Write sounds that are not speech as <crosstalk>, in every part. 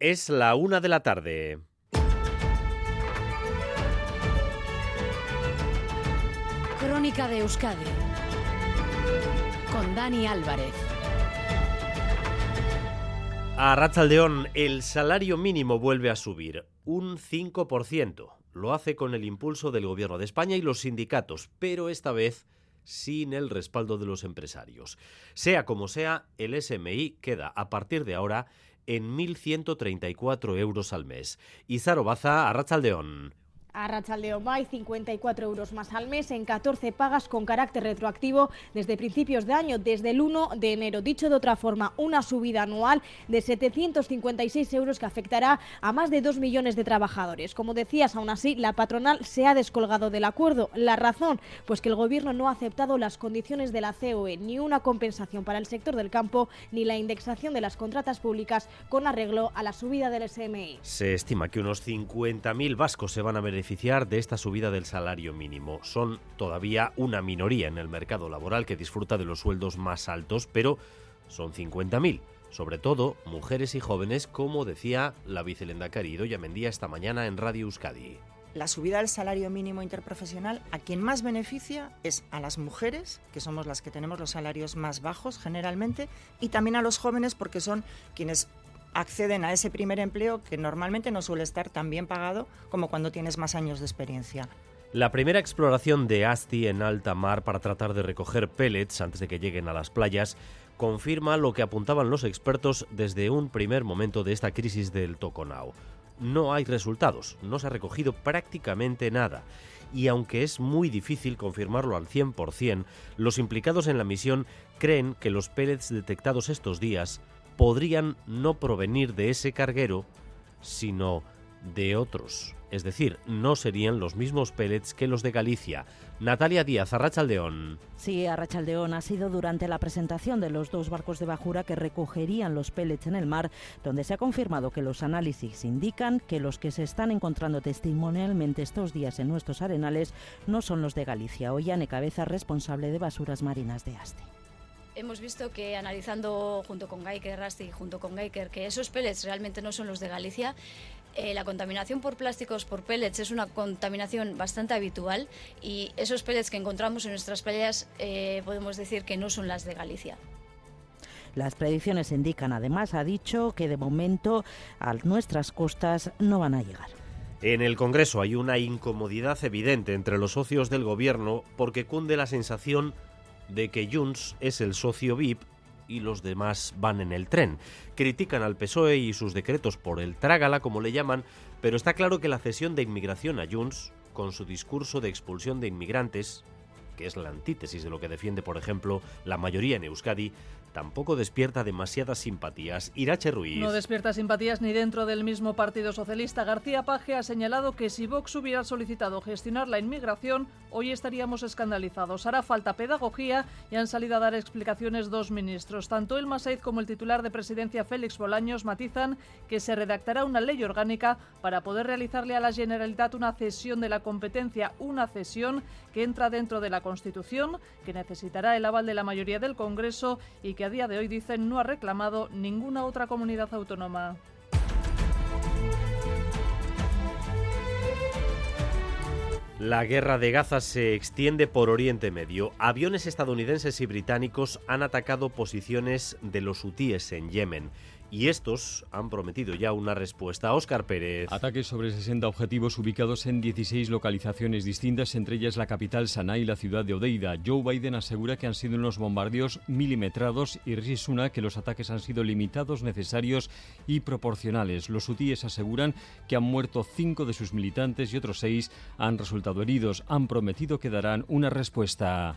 Es la una de la tarde. Crónica de Euskadi con Dani Álvarez. A Ratzaldeón, el salario mínimo vuelve a subir un 5%. Lo hace con el impulso del Gobierno de España y los sindicatos, pero esta vez sin el respaldo de los empresarios. Sea como sea, el SMI queda a partir de ahora en 1.134 euros al mes. Izaro Baza, a Ratzaldeón. A Rachaldeón Bay, 54 euros más al mes en 14 pagas con carácter retroactivo desde principios de año, desde el 1 de enero. Dicho de otra forma, una subida anual de 756 euros que afectará a más de 2 millones de trabajadores. Como decías, aún así, la patronal se ha descolgado del acuerdo. La razón, pues que el Gobierno no ha aceptado las condiciones de la COE, ni una compensación para el sector del campo, ni la indexación de las contratas públicas con arreglo a la subida del SMI. Se estima que unos 50.000 vascos se van a beneficiar de esta subida del salario mínimo. Son todavía una minoría en el mercado laboral que disfruta de los sueldos más altos, pero son 50.000. Sobre todo mujeres y jóvenes, como decía la vicelendacari Idoya Mendía esta mañana en Radio Euskadi. La subida del salario mínimo interprofesional a quien más beneficia es a las mujeres, que somos las que tenemos los salarios más bajos generalmente, y también a los jóvenes porque son quienes acceden a ese primer empleo que normalmente no suele estar tan bien pagado como cuando tienes más años de experiencia. La primera exploración de Asti en alta mar para tratar de recoger pellets antes de que lleguen a las playas confirma lo que apuntaban los expertos desde un primer momento de esta crisis del Toconao. No hay resultados, no se ha recogido prácticamente nada. Y aunque es muy difícil confirmarlo al 100%, los implicados en la misión creen que los pellets detectados estos días podrían no provenir de ese carguero, sino de otros. Es decir, no serían los mismos pellets que los de Galicia. Natalia Díaz, Arrachaldeón. Sí, Arrachaldeón ha sido durante la presentación de los dos barcos de bajura que recogerían los pellets en el mar, donde se ha confirmado que los análisis indican que los que se están encontrando testimonialmente estos días en nuestros arenales no son los de Galicia. Ollane Cabeza, responsable de basuras marinas de Aste hemos visto que analizando junto con Geiker, Rasti, junto con Geiker, que esos pellets realmente no son los de Galicia. Eh, la contaminación por plásticos por pellets es una contaminación bastante habitual y esos pellets que encontramos en nuestras playas eh, podemos decir que no son las de Galicia. Las predicciones indican, además, ha dicho que de momento a nuestras costas no van a llegar. En el Congreso hay una incomodidad evidente entre los socios del Gobierno porque cunde la sensación de que Junts es el socio VIP y los demás van en el tren. Critican al PSOE y sus decretos por el trágala, como le llaman, pero está claro que la cesión de inmigración a Junts, con su discurso de expulsión de inmigrantes, que es la antítesis de lo que defiende, por ejemplo, la mayoría en Euskadi, tampoco despierta demasiadas simpatías. Irache Ruiz. No despierta simpatías ni dentro del mismo Partido Socialista. García Paje ha señalado que si Vox hubiera solicitado gestionar la inmigración, hoy estaríamos escandalizados. Hará falta pedagogía y han salido a dar explicaciones dos ministros. Tanto el Maseiz como el titular de presidencia Félix Bolaños matizan que se redactará una ley orgánica para poder realizarle a la Generalitat una cesión de la competencia, una cesión que entra dentro de la Constitución, que necesitará el aval de la mayoría del Congreso y que a día de hoy dicen no ha reclamado ninguna otra comunidad autónoma. La guerra de Gaza se extiende por Oriente Medio. Aviones estadounidenses y británicos han atacado posiciones de los hutíes en Yemen y estos han prometido ya una respuesta. Óscar Pérez. Ataques sobre 60 objetivos ubicados en 16 localizaciones distintas, entre ellas la capital Sanaa y la ciudad de Odeida. Joe Biden asegura que han sido unos bombardeos milimetrados y Rishi que los ataques han sido limitados, necesarios y proporcionales. Los hutíes aseguran que han muerto cinco de sus militantes y otros seis han resultado heridos. Han prometido que darán una respuesta.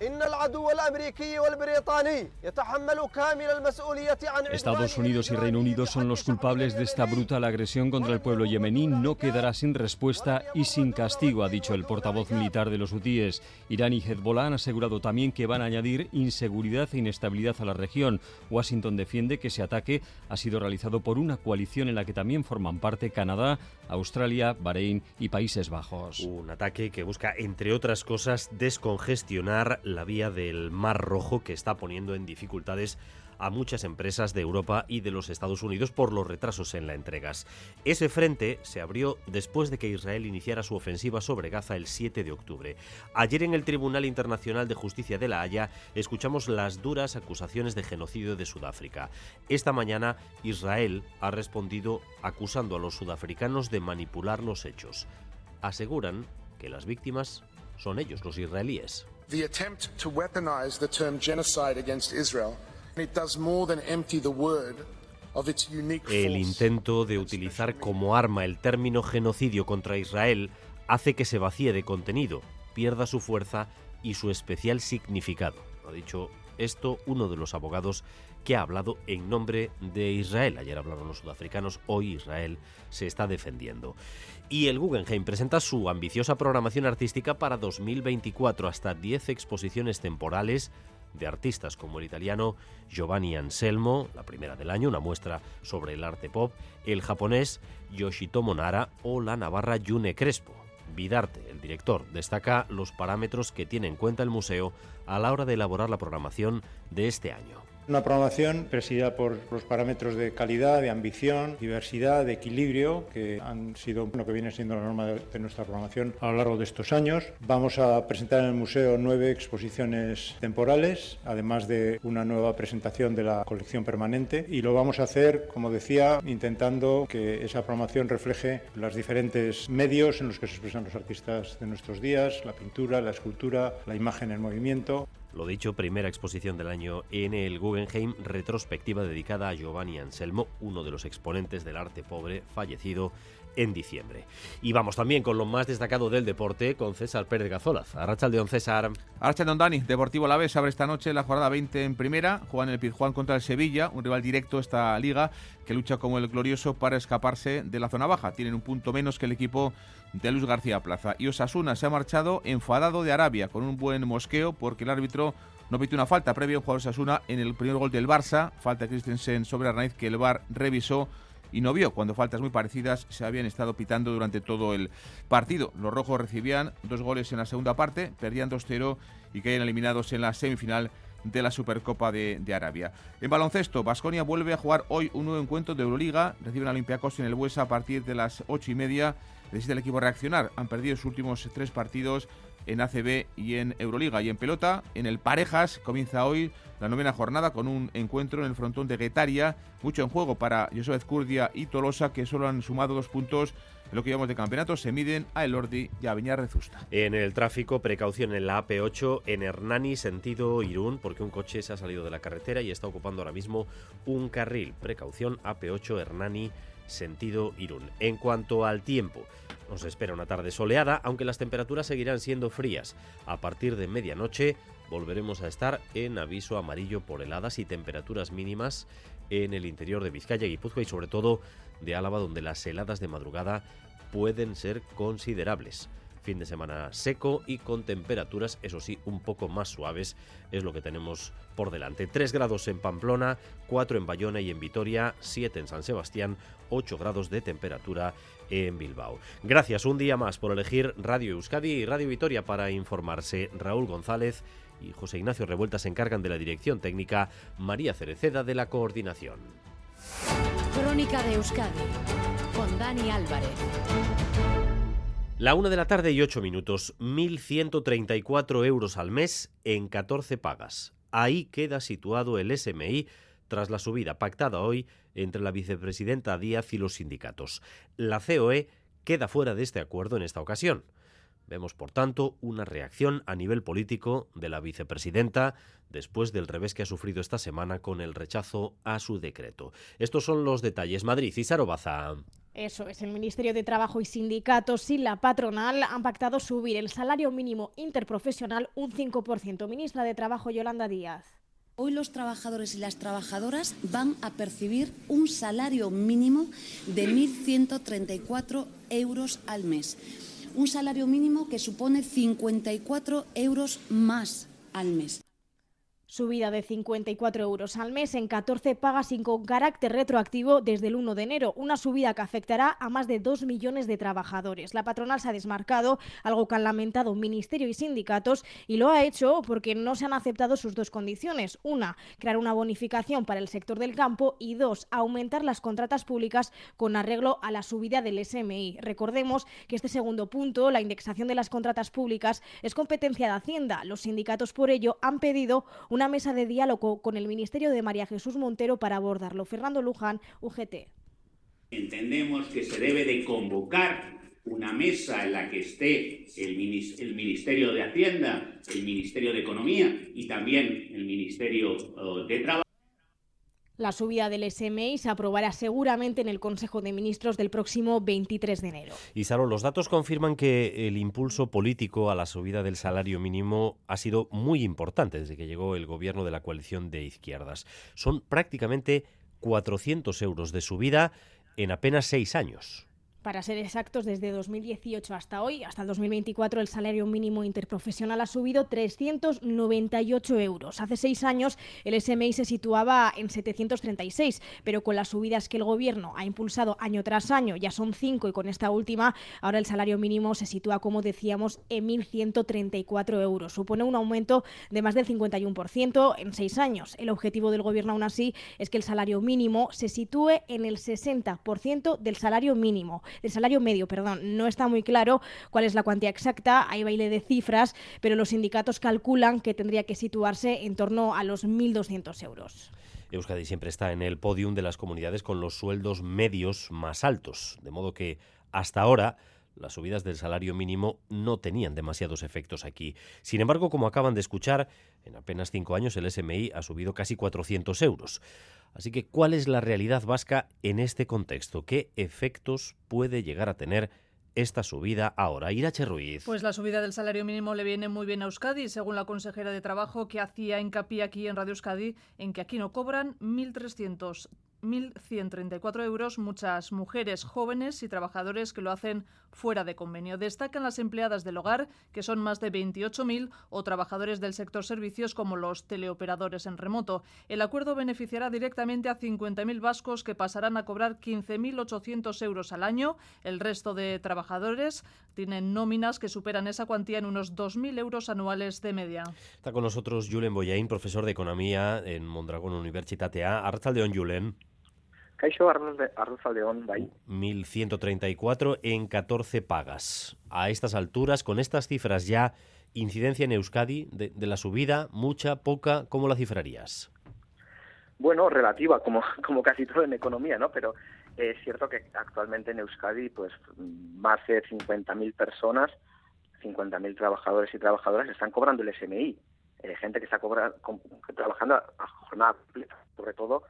Estados Unidos y Reino Unidos son los culpables de esta brutal agresión contra el pueblo yemení. No quedará sin respuesta y sin castigo, ha dicho el portavoz militar de los hutíes. Irán y Hezbollah han asegurado también que van a añadir inseguridad e inestabilidad a la región. Washington defiende que ese ataque ha sido realizado por una coalición en la que también forman parte Canadá, Australia, Bahrein y Países Bajos. Un ataque que busca, entre otras cosas, descongestionar la vía del Mar Rojo que está poniendo en dificultades a muchas empresas de Europa y de los Estados Unidos por los retrasos en las entregas. Ese frente se abrió después de que Israel iniciara su ofensiva sobre Gaza el 7 de octubre. Ayer en el Tribunal Internacional de Justicia de La Haya escuchamos las duras acusaciones de genocidio de Sudáfrica. Esta mañana Israel ha respondido acusando a los sudafricanos de manipular los hechos. Aseguran que las víctimas son ellos, los israelíes. The attempt to weaponize the term genocide Israel, it does more than empty the word of its unique El intento de utilizar como arma el término genocidio contra Israel hace que se vacíe de contenido, pierda su fuerza y su especial significado. Ha dicho esto uno de los abogados que ha hablado en nombre de Israel. Ayer hablaron los sudafricanos, hoy Israel se está defendiendo. Y el Guggenheim presenta su ambiciosa programación artística para 2024, hasta 10 exposiciones temporales de artistas como el italiano Giovanni Anselmo, la primera del año, una muestra sobre el arte pop, el japonés Yoshitomo Nara o la navarra Yune Crespo. Vidarte, el director, destaca los parámetros que tiene en cuenta el museo a la hora de elaborar la programación de este año. Una programación presidida por los parámetros de calidad, de ambición, diversidad, de equilibrio, que han sido lo que viene siendo la norma de, nuestra programación a lo largo de estos años. Vamos a presentar en el museo nueve exposiciones temporales, además de una nueva presentación de la colección permanente. Y lo vamos a hacer, como decía, intentando que esa programación refleje los diferentes medios en los que se expresan los artistas de nuestros días, la pintura, la escultura, la imagen en movimiento. Lo dicho, primera exposición del año en el Guggenheim, retrospectiva dedicada a Giovanni Anselmo, uno de los exponentes del arte pobre, fallecido en diciembre. Y vamos también con lo más destacado del deporte, con César Pérez Gazolaz. Arrachaldeón, César. Arrachaldeón, Dani. Deportivo La Vez abre esta noche la jornada 20 en primera. Juegan el Pizjuán contra el Sevilla, un rival directo esta liga que lucha como el glorioso para escaparse de la zona baja. Tienen un punto menos que el equipo de Luis García Plaza. Y Osasuna se ha marchado enfadado de Arabia con un buen mosqueo porque el árbitro no pitió una falta previo al jugador Osasuna en el primer gol del Barça. Falta Christensen sobre Arnaiz que el VAR revisó y no vio cuando faltas muy parecidas se habían estado pitando durante todo el partido. Los rojos recibían dos goles en la segunda parte, perdían 2-0 y caían eliminados en la semifinal de la Supercopa de, Arabia. En baloncesto, Basconia vuelve a jugar hoy un nuevo encuentro de Euroliga. Reciben a Olympiacos en el Buesa a partir de las ocho y media. Necesita el equipo reaccionar. Han perdido sus últimos tres partidos en ACB y en Euroliga. Y en pelota, en el Parejas, comienza hoy la novena jornada con un encuentro en el frontón de Guetaria. Mucho en juego para José Curdia y Tolosa, que solo han sumado dos puntos en lo que llamamos de campeonato. Se miden a Elordi y a Viñar Rezusta. En el tráfico, precaución en la AP8 en Hernani, sentido Irún, porque un coche se ha salido de la carretera y está ocupando ahora mismo un carril. Precaución AP8 Hernani, sentido Irún. En cuanto al tiempo, nos espera una tarde soleada, aunque las temperaturas seguirán siendo frías. A partir de medianoche volveremos a estar en aviso amarillo por heladas y temperaturas mínimas en el interior de Vizcaya, Guipúzcoa y sobre todo de Álava, donde las heladas de madrugada pueden ser considerables. Fin de semana seco y con temperaturas, eso sí, un poco más suaves, es lo que tenemos por delante. 3 grados en Pamplona, 4 en Bayona y en Vitoria, 7 en San Sebastián, 8 grados de temperatura en Bilbao. Gracias un día más por elegir Radio Euskadi y Radio Vitoria para informarse. Raúl González y José Ignacio Revuelta se encargan de la dirección técnica, María Cereceda de la coordinación. Crónica de Euskadi con Dani Álvarez. La una de la tarde y ocho minutos, 1.134 euros al mes en 14 pagas. Ahí queda situado el SMI tras la subida pactada hoy entre la vicepresidenta Díaz y los sindicatos. La COE queda fuera de este acuerdo en esta ocasión. Vemos, por tanto, una reacción a nivel político de la vicepresidenta después del revés que ha sufrido esta semana con el rechazo a su decreto. Estos son los detalles. Madrid y Sarobaza. Eso es, el Ministerio de Trabajo y Sindicatos y la patronal han pactado subir el salario mínimo interprofesional un 5%. Ministra de Trabajo Yolanda Díaz. Hoy los trabajadores y las trabajadoras van a percibir un salario mínimo de 1.134 euros al mes. Un salario mínimo que supone 54 euros más al mes. Subida de 54 euros al mes en 14 pagas y con carácter retroactivo desde el 1 de enero. Una subida que afectará a más de 2 millones de trabajadores. La patronal se ha desmarcado, algo que han lamentado Ministerio y sindicatos, y lo ha hecho porque no se han aceptado sus dos condiciones. Una, crear una bonificación para el sector del campo y dos, aumentar las contratas públicas con arreglo a la subida del SMI. Recordemos que este segundo punto, la indexación de las contratas públicas, es competencia de Hacienda. Los sindicatos por ello han pedido una una mesa de diálogo con el Ministerio de María Jesús Montero para abordarlo. Fernando Luján, UGT. Entendemos que se debe de convocar una mesa en la que esté el, Ministerio de Hacienda, el Ministerio de Economía y también el Ministerio oh, de Trabajo la subida del SMI se aprobará seguramente en el Consejo de Ministros del próximo 23 de enero. Y Saro, los datos confirman que el impulso político a la subida del salario mínimo ha sido muy importante desde que llegó el gobierno de la coalición de izquierdas. Son prácticamente 400 euros de subida en apenas seis años. Para ser exactos, desde 2018 hasta hoy, hasta el 2024, el salario mínimo interprofesional ha subido 398 euros. Hace seis años el SMI se situaba en 736, pero con las subidas que el Gobierno ha impulsado año tras año, ya son cinco y con esta última, ahora el salario mínimo se sitúa, como decíamos, en 1.134 euros. Supone un aumento de más del 51% en seis años. El objetivo del Gobierno, aún así, es que el salario mínimo se sitúe en el 60% del salario mínimo el salario medio, perdón. No está muy claro cuál es la cuantía exacta, hay baile de cifras, pero los sindicatos calculan que tendría que situarse en torno a los 1.200 euros. Euskadi siempre está en el podium de las comunidades con los sueldos medios más altos, de modo que hasta ahora las subidas del salario mínimo no tenían demasiados efectos aquí. Sin embargo, como acaban de escuchar, en apenas cinco años el SMI ha subido casi 400 euros. Así que, ¿cuál es la realidad vasca en este contexto? ¿Qué efectos puede llegar a tener esta subida ahora. Irache Ruiz. Pues la subida del salario mínimo le viene muy bien a Euskadi, según la consejera de Trabajo, que hacía hincapié aquí en Radio Euskadi en que aquí no cobran 1.300 1.134 euros muchas mujeres jóvenes y trabajadores que lo hacen fuera de convenio. Destacan las empleadas del hogar, que son más de 28.000, o trabajadores del sector servicios como los teleoperadores en remoto. El acuerdo beneficiará directamente a 50.000 vascos que pasarán a cobrar 15.800 euros al año. El resto de trabajadores tienen nóminas que superan esa cuantía en unos 2.000 euros anuales de media. Está con nosotros Julen Boyain, profesor de Economía en Mondragón Universitatea. Arrachaldeón, Julen. Caixo Arruzaldeón, bai. 1.134 en 14 pagas. A estas alturas, con estas cifras ya, incidencia en Euskadi de, la subida, mucha, poca, ¿cómo la cifrarías? Bueno, relativa, como, <laughs> como casi todo en economía, ¿no? Pero es cierto que actualmente en Euskadi, pues más de 50.000 personas, 50.000 trabajadores y trabajadoras están cobrando el SMI. Eh, gente que está cobra, trabajando a jornada completa, sobre todo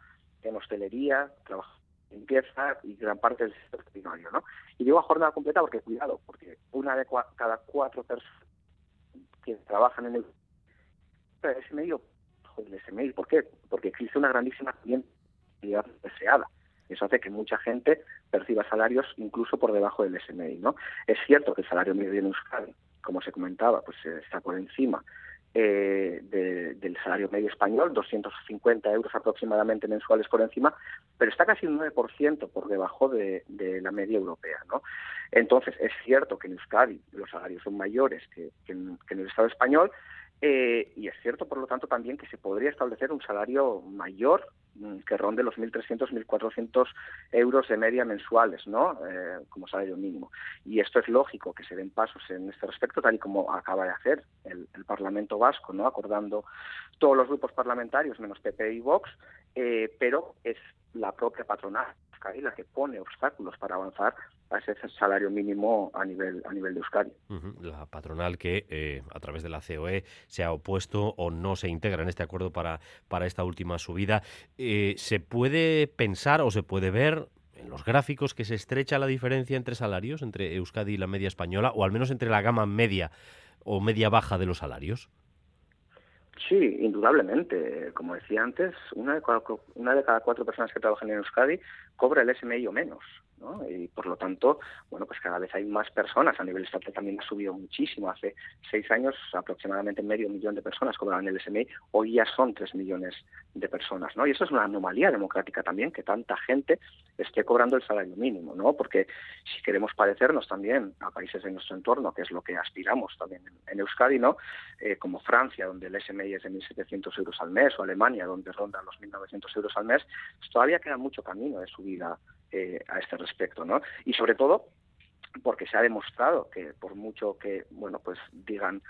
en hostelería, trabajo limpieza y gran parte del sector primario, ¿no? Y digo a jornada completa porque, cuidado, porque una de cada cuatro personas que trabajan en el ese medio, joder, ese medio, ¿por qué? Porque existe una grandísima cantidad deseada. Eso hace que mucha gente perciba salarios incluso por debajo del SMI, ¿no? Es cierto que el salario medio en Euskadi, como se comentaba, pues está por encima eh, del salario medio español, 250 euros aproximadamente mensuales por encima, pero está casi un 9% por debajo de, la media europea. ¿no? Entonces, es cierto que en Euskadi los salarios son mayores que en el Estado español, eh, y es cierto, por lo tanto, también que se podría establecer un salario mayor mm, que ronde los 1.300, 1.400 euros de media mensuales, ¿no? Eh, como salario mínimo. Y esto es lógico que se den pasos en este respecto, tal y como acaba de hacer el, Parlamento Vasco, ¿no? Acordando todos los grupos parlamentarios, menos PP y Vox, eh, pero es la propia patronal la que pone obstáculos para avanzar a ese salario mínimo a nivel a nivel de Euskadi. La patronal que eh, a través de la COE se ha opuesto o no se integra en este acuerdo para, para esta última subida. Eh, ¿Se puede pensar o se puede ver en los gráficos que se estrecha la diferencia entre salarios, entre Euskadi y la media española, o al menos entre la gama media o media baja de los salarios? Sí, indudablemente. Como decía antes, una de, cada, una de cada cuatro personas que trabajan en Euskadi cobra el SMI o menos. Y por lo tanto, bueno, pues cada vez hay más personas. A nivel estatal también ha subido muchísimo. Hace seis años aproximadamente medio millón de personas cobraban el SMI. Hoy ya son tres millones de personas, ¿no? Y eso es una anomalía democrática también, que tanta gente esté cobrando el salario mínimo, ¿no? Porque si queremos parecernos también a países de nuestro entorno, que es lo que aspiramos también en, Euskadi, ¿no? Eh, como Francia, donde el SMI es de 1.700 euros al mes, o Alemania, donde ronda los 1.900 euros al mes, todavía queda mucho camino de eh, a este respecto, ¿no? Y sobre todo porque se ha demostrado que por mucho que, bueno, pues digan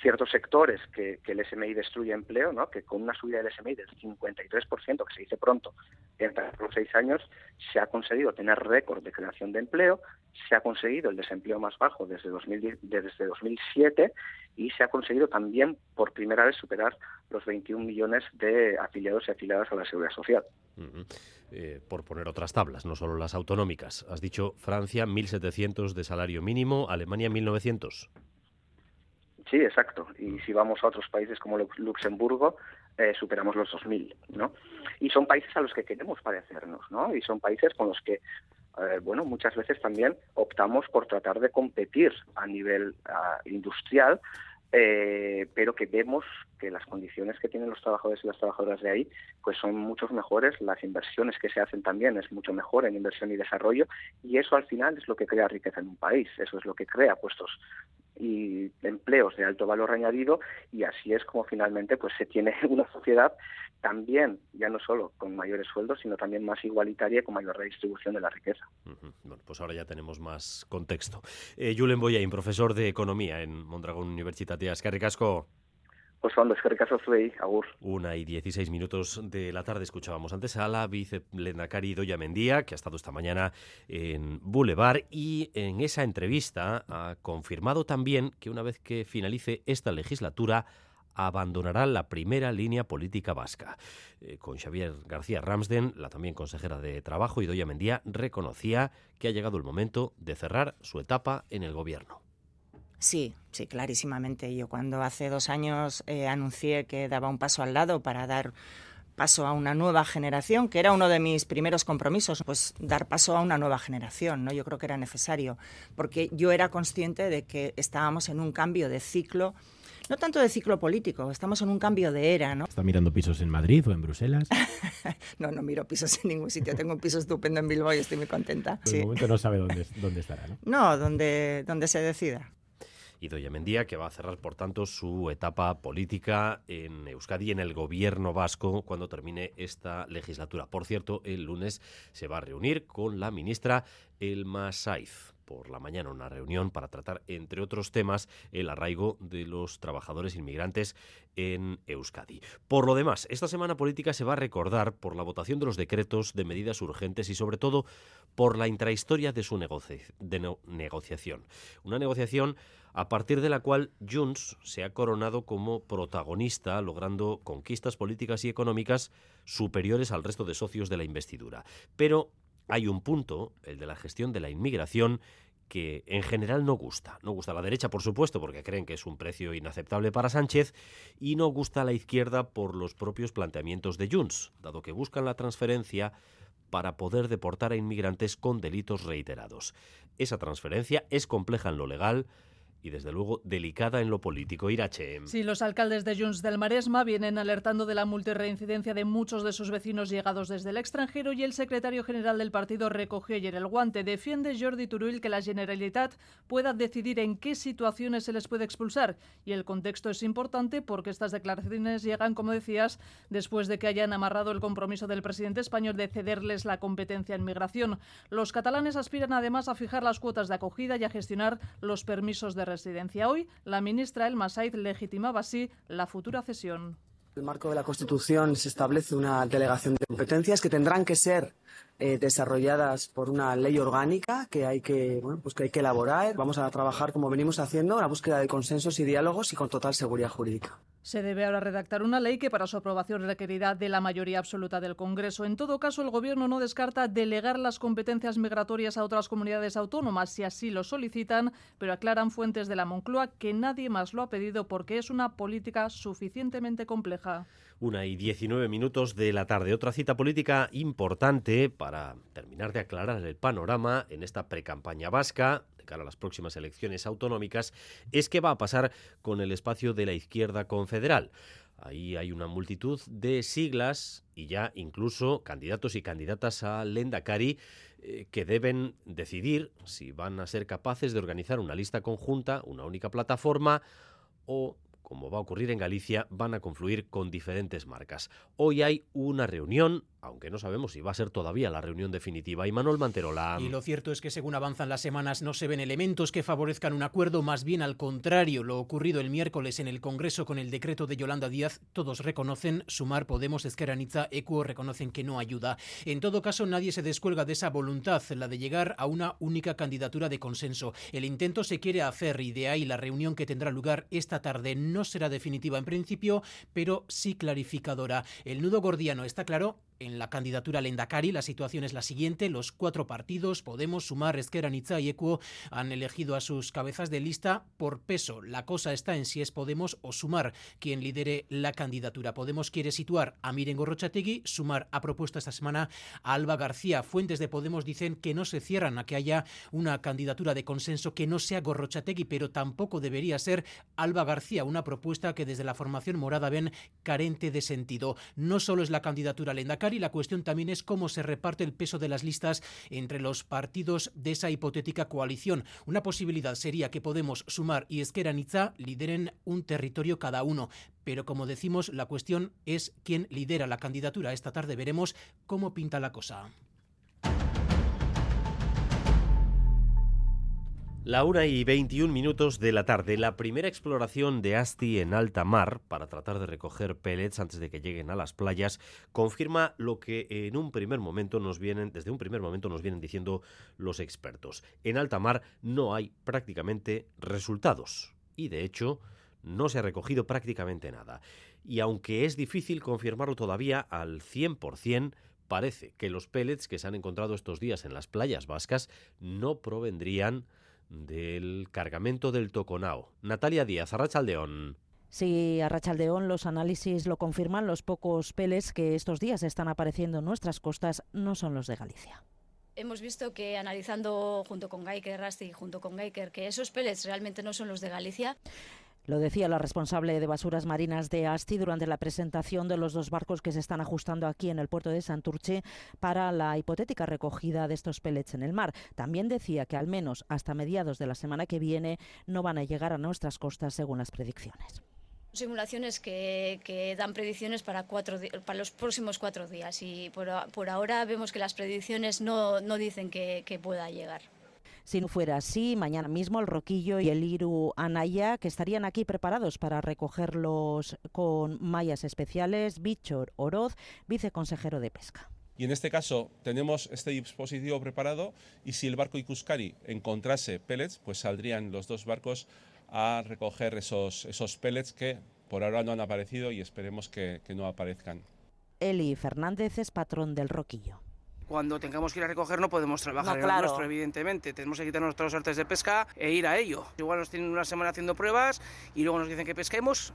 ciertos sectores que, el SMI destruye empleo, ¿no? que con una subida del SMI del 53%, que se dice pronto, en los seis años, se ha conseguido tener récord de creación de empleo, se ha conseguido el desempleo más bajo desde, 2010, desde 2007 y se ha conseguido también por primera vez superar los 21 millones de afiliados y afiliadas a la seguridad social. Eh, por poner otras tablas, no solo las autonómicas. Has dicho Francia 1.700 de salario mínimo, Alemania 1.900. Sí, exacto. Y si vamos a otros países como Luxemburgo, eh, superamos los 2.000, ¿no? Y son países a los que queremos parecernos, ¿no? Y son países con los que, eh, bueno, muchas veces también optamos por tratar de competir a nivel ah, industrial eh, pero que vemos que las condiciones que tienen los trabajadores y las trabajadoras de ahí pues son mucho mejores, las inversiones que se hacen también es mucho mejor en inversión y desarrollo y eso al final es lo que crea riqueza en un país, eso es lo que crea puestos y empleos de alto valor añadido y así es como finalmente pues se tiene <laughs> una sociedad también ya no solo con mayores sueldos sino también más igualitaria y con mayor redistribución de la riqueza. Bueno, pues ahora ya tenemos más contexto. Eh, Julen Boyain, profesor de economía en Mondragón Universitatea. Es que agur. Una y dieciséis minutos de la tarde escuchábamos antes a la vicelendacari Doya Mendía, que ha estado esta mañana en Boulevard, y en esa entrevista ha confirmado también que una vez que finalice esta legislatura abandonará la primera línea política vasca. Eh, con Xavier García Ramsden, la también consejera de Trabajo, y Doya Mendía reconocía que ha llegado el momento de cerrar su etapa en el gobierno. Sí, sí, clarísimamente. Yo cuando hace dos años eh, anuncié que daba un paso al lado para dar paso a una nueva generación, que era uno de mis primeros compromisos, pues dar paso a una nueva generación, ¿no? Yo creo que era necesario, porque yo era consciente de que estábamos en un cambio de ciclo no tanto de ciclo político, estamos en un cambio de era, ¿no? ¿Está mirando pisos en Madrid o en Bruselas? <laughs> no, no miro pisos en ningún sitio. Tengo un piso estupendo en Bilbao y estoy muy contenta. Por el momento no sabe dónde, dónde estará, ¿no? No, donde, donde se decida y Mendía, que va a cerrar, por tanto, su etapa política en Euskadi, en el gobierno vasco, cuando termine esta legislatura. Por cierto, el lunes se va a reunir con la ministra Elma Saiz por la mañana una reunión para tratar, entre otros temas, el arraigo de los trabajadores inmigrantes en Euskadi. Por lo demás, esta semana política se va a recordar por la votación de los decretos de medidas urgentes y sobre todo por la intrahistoria de su negociación. Una negociación a partir de la cual Junts se ha coronado como protagonista, logrando conquistas políticas y económicas superiores al resto de socios de la investidura. Pero hay un punto, el de la gestión de la inmigración, que en general no gusta. No gusta a la derecha, por supuesto, porque creen que es un precio inaceptable para Sánchez, y no gusta a la izquierda por los propios planteamientos de Junts, dado que buscan la transferencia para poder deportar a inmigrantes con delitos reiterados. Esa transferencia es compleja en lo legal, y desde luego delicada en lo político. Irache. Sí, los alcaldes de Junts del Maresma vienen alertando de la multirreincidencia de muchos de sus vecinos llegados desde el extranjero y el secretario general del partido recogió ayer el guante. Defiende Jordi Turull que la Generalitat pueda decidir en qué situaciones se les puede expulsar y el contexto es importante porque estas declaraciones llegan, como decías, después de que hayan amarrado el compromiso del presidente español de cederles la competencia en migración. Los catalanes aspiran además a fijar las cuotas de acogida y a gestionar los permisos de Hoy, la ministra Elma Said legitimaba así la futura cesión. En el marco de la Constitución se establece una delegación de competencias que tendrán que ser eh, desarrolladas por una ley orgánica que hay que, pues que hay que elaborar. Vamos a trabajar como venimos haciendo, en la búsqueda de consensos y diálogos y con total seguridad jurídica. Se debe ahora redactar una ley que para su aprobación requerirá de la mayoría absoluta del Congreso. En todo caso, el Gobierno no descarta delegar las competencias migratorias a otras comunidades autónomas si así lo solicitan, pero aclaran fuentes de la Moncloa que nadie más lo ha pedido porque es una política suficientemente compleja. Una y 19 minutos de la tarde. Otra cita política importante para terminar de aclarar el panorama en esta precampaña vasca de cara a las próximas elecciones autonómicas es qué va a pasar con el espacio de la izquierda confederal. Ahí hay una multitud de siglas y ya incluso candidatos y candidatas a Lendakari eh, que deben decidir si van a ser capaces de organizar una lista conjunta, una única plataforma o como va a ocurrir en Galicia, van a confluir con diferentes marcas. Hoy hay una reunión aunque no sabemos si va a ser todavía la reunión definitiva. Y Manuel Manterola. Y lo cierto es que según avanzan las semanas no se ven elementos que favorezcan un acuerdo, más bien al contrario. Lo ocurrido el miércoles en el Congreso con el decreto de Yolanda Díaz, todos reconocen, Sumar, Podemos, Esqueraniza, Ecuo reconocen que no ayuda. En todo caso, nadie se descuelga de esa voluntad, la de llegar a una única candidatura de consenso. El intento se quiere hacer y de ahí la reunión que tendrá lugar esta tarde no será definitiva en principio, pero sí clarificadora. El nudo gordiano está claro en la candidatura Lendakari, la situación es la siguiente. Los cuatro partidos, Podemos, Sumar, Esquerra, Nitza y Equo, han elegido a sus cabezas de lista por peso. La cosa está en si es Podemos o Sumar quien lidere la candidatura. Podemos quiere situar a Miren Gorrochategui, Sumar ha propuesto esta semana a Alba García. Fuentes de Podemos dicen que no se cierran a que haya una candidatura de consenso que no sea Gorrochategui, pero tampoco debería ser Alba García, una propuesta que desde la formación morada ven carente de sentido. No solo es la candidatura Lendakari, y la cuestión también es cómo se reparte el peso de las listas entre los partidos de esa hipotética coalición. Una posibilidad sería que Podemos, Sumar y Esquerra Nizza lideren un territorio cada uno. Pero como decimos, la cuestión es quién lidera la candidatura. Esta tarde veremos cómo pinta la cosa. La una y 21 minutos de la tarde, la primera exploración de Asti en alta mar para tratar de recoger pellets antes de que lleguen a las playas confirma lo que en un primer momento nos vienen, desde un primer momento nos vienen diciendo los expertos. En alta mar no hay prácticamente resultados y de hecho no se ha recogido prácticamente nada. Y aunque es difícil confirmarlo todavía al 100%, parece que los pellets que se han encontrado estos días en las playas vascas no provendrían del cargamento del Toconao. Natalia Díaz, Arrachaldeón. Sí, Arrachaldeón, los análisis lo confirman. Los pocos peles que estos días están apareciendo en nuestras costas no son los de Galicia. Hemos visto que analizando junto con Geiker, Rasti, junto con Geiker, que esos pellets realmente no son los de Galicia. Lo decía la responsable de basuras marinas de Asti durante la presentación de los dos barcos que se están ajustando aquí en el puerto de Santurce para la hipotética recogida de estos pellets en el mar. También decía que al menos hasta mediados de la semana que viene no van a llegar a nuestras costas según las predicciones simulaciones que, dan predicciones para, cuatro, para los próximos cuatro días y por, ahora vemos que las predicciones no, dicen que pueda llegar. Si no fuera así, mañana mismo el Roquillo y el Iru Anaya, que estarían aquí preparados para recogerlos con mallas especiales, Bichor Oroz, viceconsejero de Pesca. Y en este caso tenemos este dispositivo preparado y si el barco Ikuskari encontrase pellets, pues saldrían los dos barcos a recoger esos, esos pellets que por ahora no han aparecido y esperemos que, que no aparezcan. Eli Fernández es patrón del Roquillo cuando tengamos que ir a recoger no podemos trabajar en nuestro, evidentemente. Tenemos que quitar nuestros artes de pesca e ir a ello. Igual nos tienen una semana haciendo pruebas y luego nos dicen que pesquemos.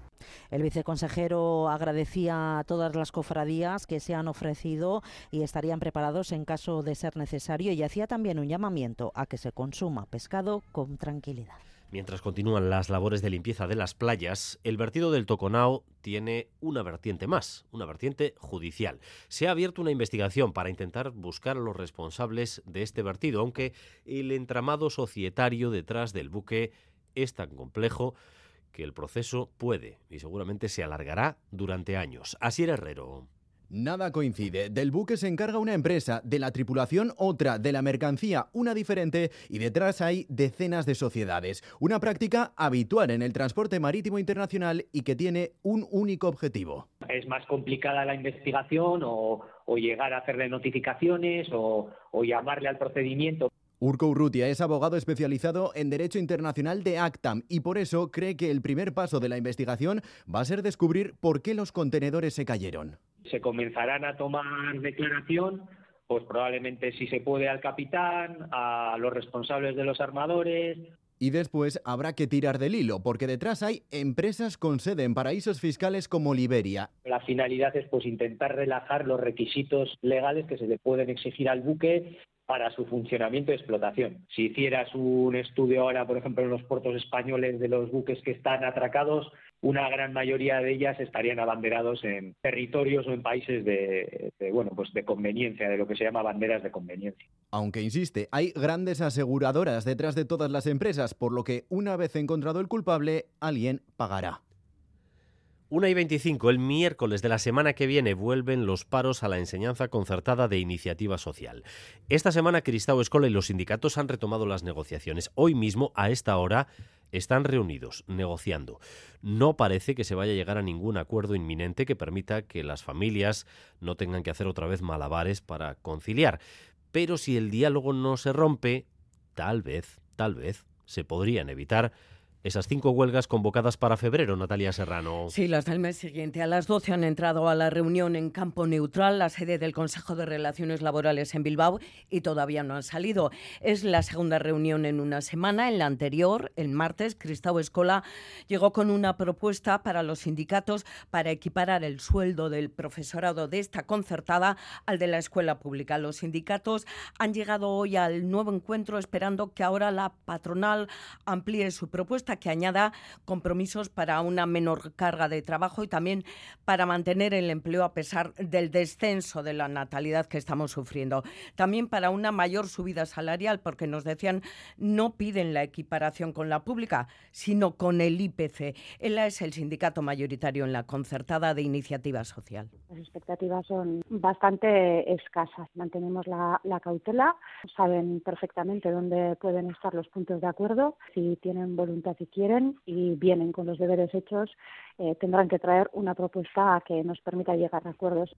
El viceconsejero agradecía a todas las cofradías que se han ofrecido y estarían preparados en caso de ser necesario y hacía también un llamamiento a que se consuma pescado con tranquilidad. Mientras continúan las labores de limpieza de las playas, el vertido del Toconao tiene una vertiente más, una vertiente judicial. Se ha abierto una investigación para intentar buscar a los responsables de este vertido, aunque el entramado societario detrás del buque es tan complejo que el proceso puede y seguramente se alargará durante años. Así era Herrero. Nada coincide. Del buque se encarga una empresa, de la tripulación otra, de la mercancía una diferente y detrás hay decenas de sociedades. Una práctica habitual en el transporte marítimo internacional y que tiene un único objetivo. Es más complicada la investigación o, llegar a hacerle notificaciones o, o llamarle al procedimiento. Urco Urrutia es abogado especializado en Derecho Internacional de ACTAM y por eso cree que el primer paso de la investigación va a ser descubrir por qué los contenedores se cayeron se comenzarán a tomar declaración, pues probablemente si se puede al capitán, a los responsables de los armadores. Y después habrá que tirar del hilo, porque detrás hay empresas con sede en paraísos fiscales como Liberia. La finalidad es pues intentar relajar los requisitos legales que se le pueden exigir al buque para su funcionamiento y explotación. Si hicieras un estudio ahora, por ejemplo, en los puertos españoles de los buques que están atracados, una gran mayoría de ellas estarían abanderados en territorios o en países de, bueno, pues de conveniencia, de lo que se llama banderas de conveniencia. Aunque insiste, hay grandes aseguradoras detrás de todas las empresas, por lo que una vez encontrado el culpable, alguien pagará. 1 y 25, el miércoles de la semana que viene vuelven los paros a la enseñanza concertada de iniciativa social. Esta semana Cristau Escola y los sindicatos han retomado las negociaciones. Hoy mismo, a esta hora, están reunidos, negociando. No parece que se vaya a llegar a ningún acuerdo inminente que permita que las familias no tengan que hacer otra vez malabares para conciliar. Pero si el diálogo no se rompe, tal vez, tal vez, se podrían evitar esas cinco huelgas convocadas para febrero, Natalia Serrano. Sí, las del mes siguiente. A las 12 han entrado a la reunión en Campo Neutral, la sede del Consejo de Relaciones Laborales en Bilbao, y todavía no han salido. Es la segunda reunión en una semana. En la anterior, el martes, Cristau Escola llegó con una propuesta para los sindicatos para equiparar el sueldo del profesorado de esta concertada al de la escuela pública. Los sindicatos han llegado hoy al nuevo encuentro esperando que ahora la patronal amplíe su propuesta que añada compromisos para una menor carga de trabajo y también para mantener el empleo a pesar del descenso de la natalidad que estamos sufriendo. También para una mayor subida salarial, porque nos decían no piden la equiparación con la pública, sino con el IPC. ELA es el sindicato mayoritario en la concertada de iniciativa social. Las expectativas son bastante escasas. Mantenemos la, la cautela, saben perfectamente dónde pueden estar los puntos de acuerdo, si tienen voluntad si quieren y vienen con los deberes hechos, eh, tendrán que traer una propuesta que nos permita llegar a acuerdos.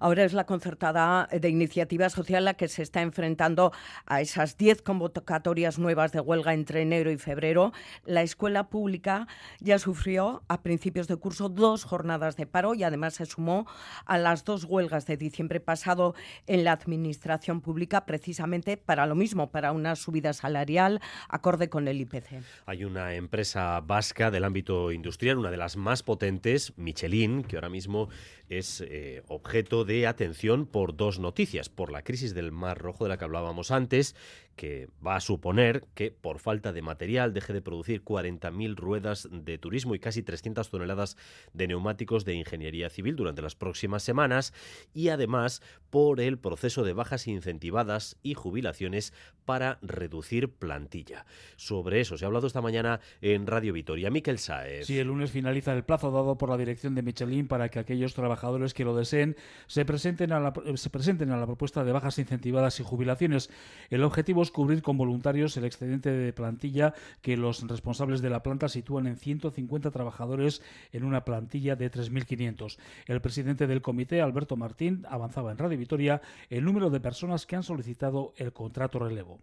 Ahora es la concertada de iniciativa social la que se está enfrentando a esas 10 convocatorias nuevas de huelga entre enero y febrero. La escuela pública ya sufrió a principios de curso dos jornadas de paro y además se sumó a las dos huelgas de diciembre pasado en la administración pública precisamente para lo mismo, para una subida salarial acorde con el IPC. Hay una empresa vasca del ámbito industrial, una de las potentes, Michelin, que ahora mismo es eh, objeto de atención por dos noticias. Por la crisis del Mar Rojo de la que hablábamos antes, que va a suponer que por falta de material deje de producir 40.000 ruedas de turismo y casi 300 toneladas de neumáticos de ingeniería civil durante las próximas semanas y además por el proceso de bajas incentivadas y jubilaciones para reducir plantilla. Sobre eso se ha hablado esta mañana en Radio Vitoria. Miquel Saez. Sí, el lunes finaliza el plazo dado por la dirección de Michelin para que aquellos trabajadores que lo deseen se presenten a la, se presenten a la propuesta de bajas incentivadas y jubilaciones. El objetivo cubrir con voluntarios el excedente de plantilla que los responsables de la planta sitúan en 150 trabajadores en una plantilla de 3.500. El presidente del comité, Alberto Martín, avanzaba en Radio Vitoria el número de personas que han solicitado el contrato relevo.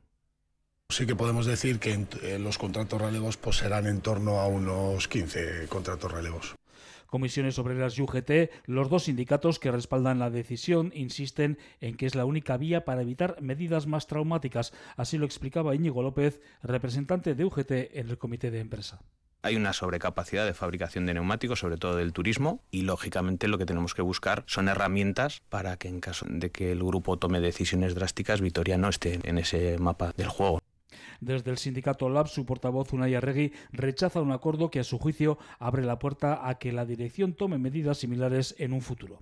Sí que podemos decir que los contratos relevos pues, serán en torno a unos 15 contratos relevos. Comisiones Obreras y UGT, los dos sindicatos que respaldan la decisión insisten en que es la única vía para evitar medidas más traumáticas. Así lo explicaba Íñigo López, representante de UGT en el comité de empresa. Hay una sobrecapacidad de fabricación de neumáticos, sobre todo del turismo, y lógicamente lo que tenemos que buscar son herramientas para que en caso de que el grupo tome decisiones drásticas, Vitoria no esté en ese mapa del juego. Desde el sindicato LAB, su portavoz Unai Arregui rechaza un acuerdo que a su juicio abre la puerta a que la dirección tome medidas similares en un futuro.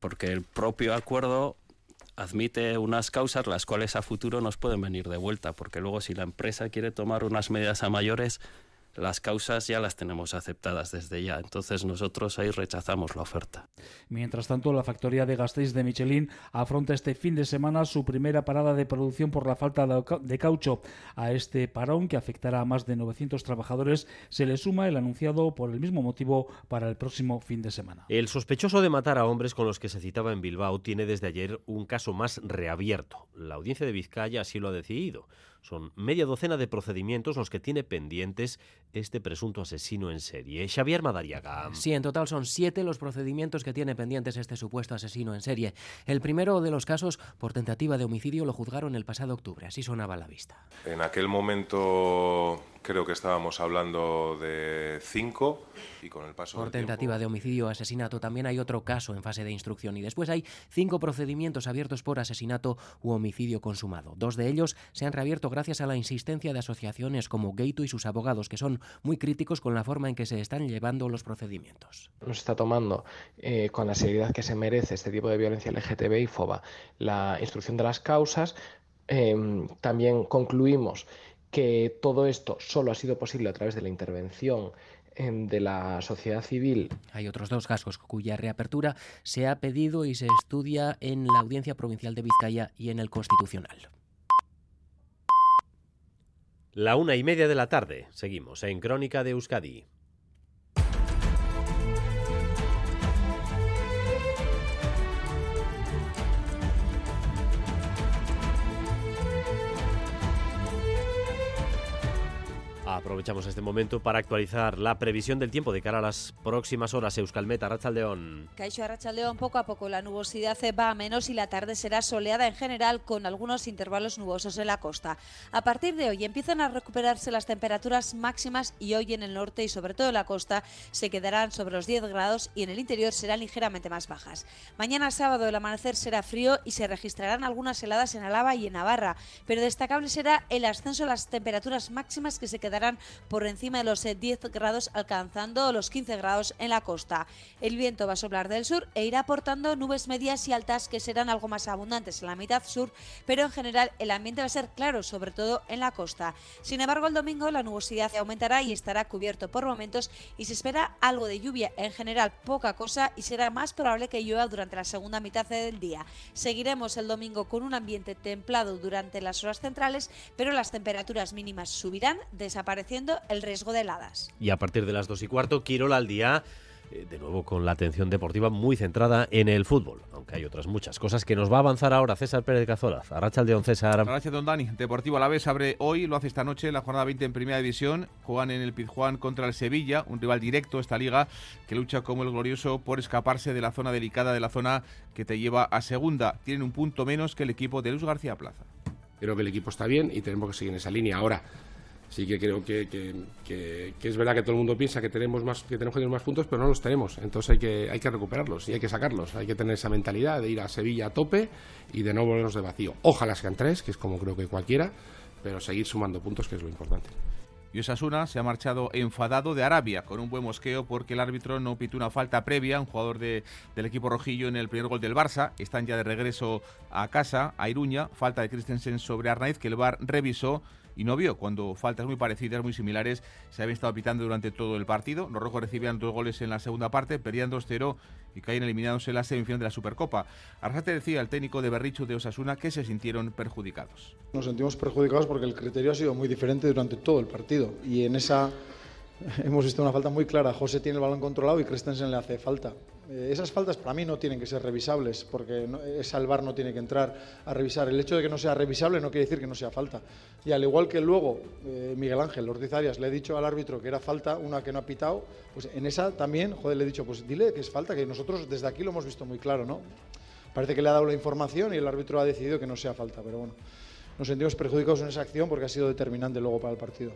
Porque el propio acuerdo admite unas causas las cuales a futuro nos pueden venir de vuelta, porque luego si la empresa quiere tomar unas medidas a mayores, las causas ya las tenemos aceptadas desde ya, entonces nosotros ahí rechazamos la oferta. Mientras tanto, la factoría de Gasteiz de Michelin afronta este fin de semana su primera parada de producción por la falta de caucho. A este parón, que afectará a más de 900 trabajadores, se le suma el anunciado por el mismo motivo para el próximo fin de semana. El sospechoso de matar a hombres con los que se citaba en Bilbao tiene desde ayer un caso más reabierto. La audiencia de Vizcaya así lo ha decidido. Son media docena de procedimientos los que tiene pendientes este presunto asesino en serie. Xavier Madariaga. Sí, en total son siete los procedimientos que tiene pendientes este supuesto asesino en serie. El primero de los casos por tentativa de homicidio lo juzgaron el pasado octubre. Así sonaba la vista. En aquel momento creo que estábamos hablando de cinco y con el paso Por del tentativa de homicidio o asesinato también hay otro caso en fase de instrucción y después hay cinco procedimientos abiertos por asesinato u homicidio consumado. Dos de ellos se han reabierto gracias a la insistencia de asociaciones como Gaito y sus abogados, que son muy críticos con la forma en que se están llevando los procedimientos. No se está tomando eh, con la seriedad que se merece este tipo de violencia LGTB y FOBA la instrucción de las causas. Em, también concluimos que todo esto solo ha sido posible a través de la intervención em, de la sociedad civil. Hay otros dos casos cuya reapertura se ha pedido y se estudia en la Audiencia Provincial de Vizcaya y en el Constitucional. La una y media de la tarde. Seguimos en Crónica de Euskadi. Aprovechamos este momento para actualizar la previsión del tiempo de cara a las próximas horas. Euskalmeta, Rachaldeón. Caixo Arrachaldeón, poco a poco la nubosidad va a menos y la tarde será soleada en general con algunos intervalos nubosos en la costa. A partir de hoy empiezan a recuperarse las temperaturas máximas y hoy en el norte y sobre todo en la costa se quedarán sobre los 10 grados y en el interior serán ligeramente más bajas. Mañana sábado el amanecer será frío y se registrarán algunas heladas en Alaba y en Navarra, pero destacable será el ascenso de las temperaturas máximas que se quedarán por encima de los 10 eh, grados, alcanzando los 15 grados en la costa. El viento va a soplar del sur e irá aportando nubes medias y altas que serán algo más abundantes en la mitad sur, pero en general el ambiente va a ser claro, sobre todo en la costa. Sin embargo, el domingo la nubosidad aumentará y estará cubierto por momentos y se espera algo de lluvia, en general poca cosa y será más probable que llueva durante la segunda mitad del día. Seguiremos el domingo con un ambiente templado durante las horas centrales, pero las temperaturas mínimas subirán, desaparecerán apareciendo el riesgo de heladas. Y a partir de las dos y cuarto, Quirola al día eh, de nuevo con la atención deportiva muy centrada en el fútbol, aunque hay otras muchas cosas que nos va a avanzar ahora César Pérez Cazola. Arracha el León César. Gracias, don Dani. Deportivo a la vez abre hoy, lo hace esta noche, la jornada 20 en Primera División. Juegan en el Pizjuán contra el Sevilla, un rival directo esta liga que lucha como el glorioso por escaparse de la zona delicada de la zona que te lleva a segunda. Tienen un punto menos que el equipo de Luz García Plaza. Creo que el equipo está bien y tenemos que seguir en esa línea. Ahora, sí que creo que, que, es verdad que todo el mundo piensa que tenemos más que tenemos que tener más puntos pero no los tenemos entonces hay que hay que recuperarlos y hay que sacarlos hay que tener esa mentalidad de ir a Sevilla a tope y de no volvernos de vacío ojalá sean tres que es como creo que cualquiera pero seguir sumando puntos que es lo importante y Osasuna se ha marchado enfadado de Arabia con un buen mosqueo porque el árbitro no pitó una falta previa, un jugador de, del equipo rojillo en el primer gol del Barça. Están ya de regreso a casa, a Iruña. Falta de Christensen sobre Arnaiz que el VAR revisó y no vio cuando faltas muy parecidas, muy similares, se habían estado pitando durante todo el partido. Los rojos recibían dos goles en la segunda parte, perdían 2-0 y caían eliminados en la semifinal de la Supercopa. Arrasate decía el técnico de Berrichu de Osasuna que se sintieron perjudicados. Nos sentimos perjudicados porque el criterio ha sido muy diferente durante todo el partido y en esa <laughs> hemos visto una falta muy clara. José tiene el balón controlado y Christensen le hace falta. Eh, esas faltas para mí no tienen que ser revisables, porque no, esa el VAR no tiene que entrar a revisar. El hecho de que no sea revisable no quiere decir que no sea falta. Y al igual que luego eh, Miguel Ángel Ortiz Arias le he dicho al árbitro que era falta, una que no ha pitado, pues en esa también, joder, le he dicho, pues dile que es falta, que nosotros desde aquí lo hemos visto muy claro, ¿no? Parece que le ha dado la información y el árbitro ha decidido que no sea falta, pero bueno, nos sentimos perjudicados en esa acción porque ha sido determinante luego para el partido.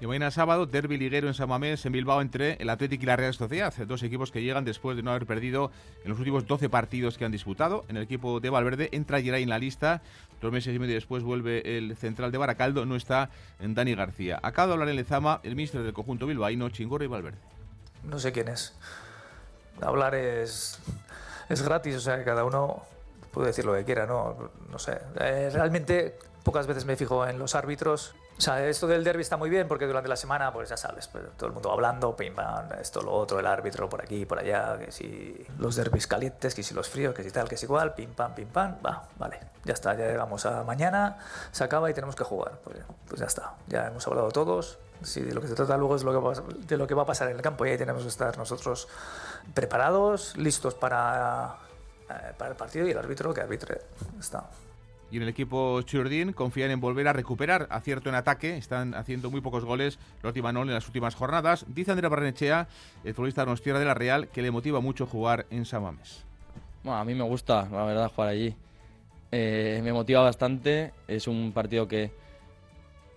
Y mañana sábado, derby liguero en San Mamés, en Bilbao, entre el Atlético y la Real Sociedad. Dos equipos que llegan después de no haber perdido en los últimos 12 partidos que han disputado. En el equipo de Valverde entra Geray en la lista. Dos meses y medio después vuelve el central de Baracaldo. No está en Dani García. Acaba de hablar en Lezama el ministro del conjunto bilbaíno, Chingorro y Valverde. No sé quién es. Hablar es, es gratis, o sea, que cada uno puede decir lo que quiera, ¿no? No sé. Eh, realmente pocas veces me fijo en los árbitros o sea, esto del derby está muy bien porque durante la semana, pues ya sabes, pues, todo el mundo hablando, pim pam, esto, lo otro, el árbitro por aquí, por allá, que si los derbis calientes, que si los fríos, que si tal, que si igual, pim pam, pim pam, va, vale, ya está, ya llegamos a mañana, se acaba y tenemos que jugar. Pues, pues ya está, ya hemos hablado todos. Si de lo que se trata luego es lo que de lo que va a pasar en el campo y ahí tenemos que estar nosotros preparados, listos para, eh, para el partido y el árbitro que arbitre. Está y en el equipo Churdin confían en volver a recuperar acierto en ataque. Están haciendo muy pocos goles los en las últimas jornadas. Dice Andrea Barrenechea, el futbolista Tierra de la Real, que le motiva mucho jugar en Samames. Bueno, a mí me gusta, la verdad, jugar allí. Eh, me motiva bastante. Es un partido que,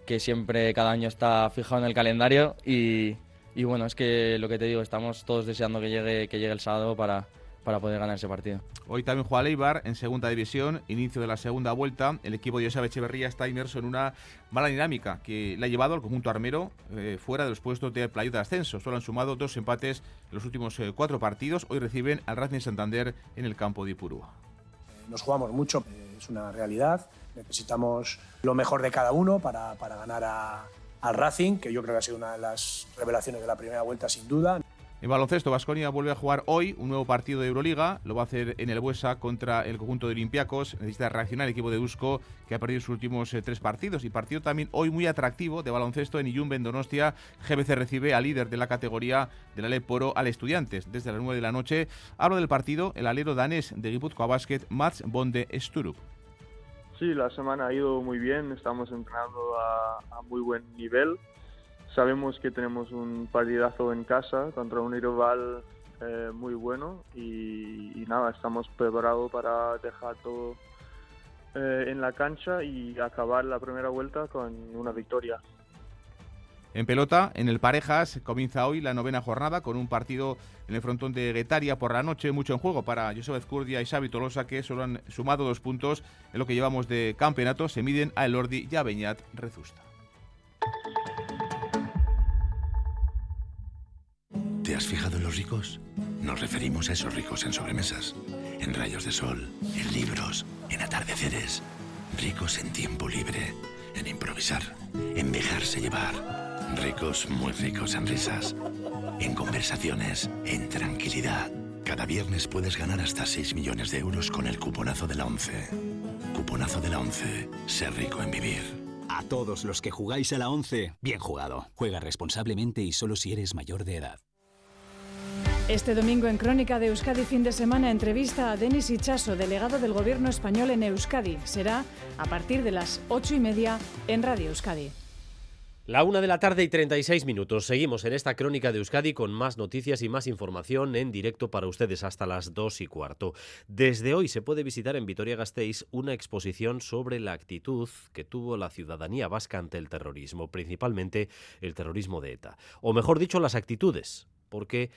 que siempre cada año está fijado en el calendario y, y bueno, es que lo que te digo, estamos todos deseando que llegue, que llegue el sábado para, para poder ganar ese partido. Hoy también juega Leibar en segunda división, inicio de la segunda vuelta. El equipo de Joseba Echeverría está inmerso en una mala dinámica que le ha llevado al conjunto armero eh, fuera de los puestos de playo de ascenso. Solo han sumado dos empates en los últimos eh, cuatro partidos. Hoy reciben al Racing Santander en el campo de Ipurúa. Nos jugamos mucho, es una realidad. Necesitamos lo mejor de cada uno para, para ganar a, al Racing, que yo creo que ha sido una de las revelaciones de la primera vuelta sin duda. En baloncesto, Vasconia vuelve a jugar hoy un nuevo partido de Euroliga. Lo va a hacer en el Buesa contra el conjunto de Olympiacos. Necesita reaccionar el equipo de Eusko, que ha perdido sus últimos eh, tres partidos. Y partido también hoy muy atractivo de baloncesto en Iyumbe, en Donostia. GBC recibe al líder de la categoría de la Leporo, al Estudiantes, desde las 9 de la noche. Hablo del partido, el alero danés de Guipúzcoa Basket, Mats Bonde Sturup. Sí, la semana ha ido muy bien. Estamos entrenando a muy buen nivel sabemos que tenemos un partidazo en casa contra un rival eh, muy bueno y, nada, estamos preparados para dejar todo eh, en la cancha y acabar la primera vuelta con una victoria. En pelota, en el Parejas, comienza hoy la novena jornada con un partido en el frontón de Guetaria por la noche, mucho en juego para Josep Ezcurdia y Xavi Tolosa, que solo han sumado dos puntos en lo que llevamos de campeonato. Se miden a Elordi y a Beñat Rezusta. ¿Te has fijado en los ricos? Nos referimos a esos ricos en sobremesas, en rayos de sol, en libros, en atardeceres. Ricos en tiempo libre, en improvisar, en dejarse llevar. Ricos, muy ricos en risas, en conversaciones, en tranquilidad. Cada viernes puedes ganar hasta 6 millones de euros con el cuponazo de la 11. Cuponazo de la 11. Ser rico en vivir. A todos los que jugáis a la 11, bien jugado. Juega responsablemente y solo si eres mayor de edad. Este domingo en Crónica de Euskadi fin de semana entrevista a Denis Ichaso, delegado del Gobierno español en Euskadi. Será a partir de las ocho y media en Radio Euskadi. La una de la tarde y 36 minutos. Seguimos en esta crónica de Euskadi con más noticias y más información en directo para ustedes hasta las dos y cuarto. Desde hoy se puede visitar en Vitoria-Gasteiz una exposición sobre la actitud que tuvo la ciudadanía vasca ante el terrorismo, principalmente el terrorismo de ETA. O mejor dicho, las actitudes, porque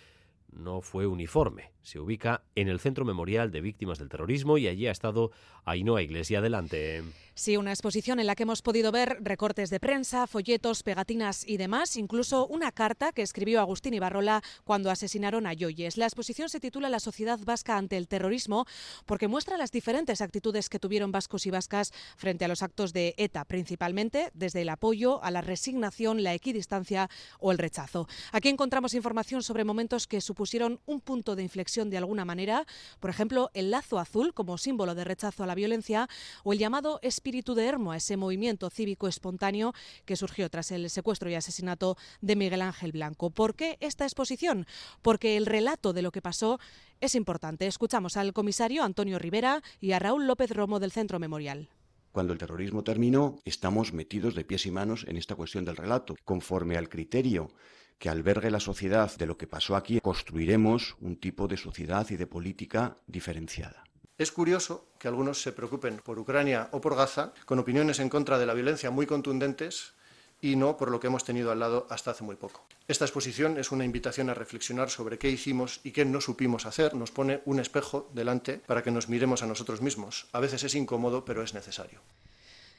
no fue uniforme. Se ubica en el Centro Memorial de Víctimas del Terrorismo y allí ha estado Ainhoa Iglesia. Adelante. Sí, una exposición en la que hemos podido ver recortes de prensa, folletos, pegatinas y demás, incluso una carta que escribió Agustín Ibarrola cuando asesinaron a Yoyes. La exposición se titula La sociedad vasca ante el terrorismo porque muestra las diferentes actitudes que tuvieron vascos y vascas frente a los actos de ETA, principalmente desde el apoyo a la resignación, la equidistancia o el rechazo. Aquí encontramos información sobre momentos que supusieron un punto de inflexión de alguna manera, por ejemplo, el lazo azul como símbolo de rechazo a la violencia o el llamado espíritu de Hermo, ese movimiento cívico espontáneo que surgió tras el secuestro y asesinato de Miguel Ángel Blanco. ¿Por qué esta exposición? Porque el relato de lo que pasó es importante. Escuchamos al comisario Antonio Rivera y a Raúl López Romo del Centro Memorial. Cuando el terrorismo terminó, estamos metidos de pies y manos en esta cuestión del relato, conforme al criterio que albergue la sociedad de lo que pasó aquí, construiremos un tipo de sociedad y de política diferenciada. Es curioso que algunos se preocupen por Ucrania o por Gaza con opiniones en contra de la violencia muy contundentes y no por lo que hemos tenido al lado hasta hace muy poco. Esta exposición es una invitación a reflexionar sobre qué hicimos y qué no supimos hacer. Nos pone un espejo delante para que nos miremos a nosotros mismos. A veces es incómodo, pero es necesario.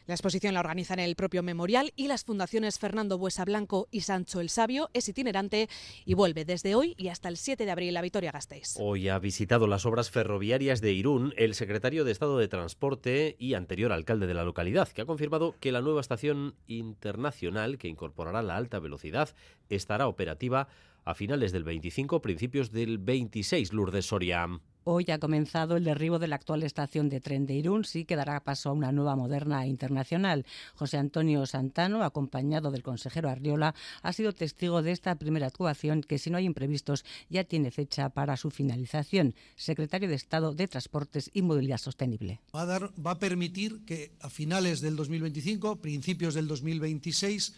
La exposición la organizan el propio memorial y las fundaciones Fernando Buesa Blanco y Sancho el Sabio. Es itinerante y vuelve desde hoy y hasta el 7 de abril a Vitoria-Gasteiz. Hoy ha visitado las obras ferroviarias de Irún el secretario de Estado de Transporte y anterior alcalde de la localidad, que ha confirmado que la nueva estación internacional que incorporará la alta velocidad estará operativa a finales del 25, principios del 26, Lourdes Soria. Hoy ha comenzado el derribo de la actual estación de tren de Irún, sí que dará paso a una nueva moderna internacional. José Antonio Santano, acompañado del consejero Arriola, ha sido testigo de esta primera actuación que, si no hay imprevistos, ya tiene fecha para su finalización. Secretario de Estado de Transportes y Movilidad Sostenible. Va a, dar, va a permitir que a finales del 2025, principios del 2026,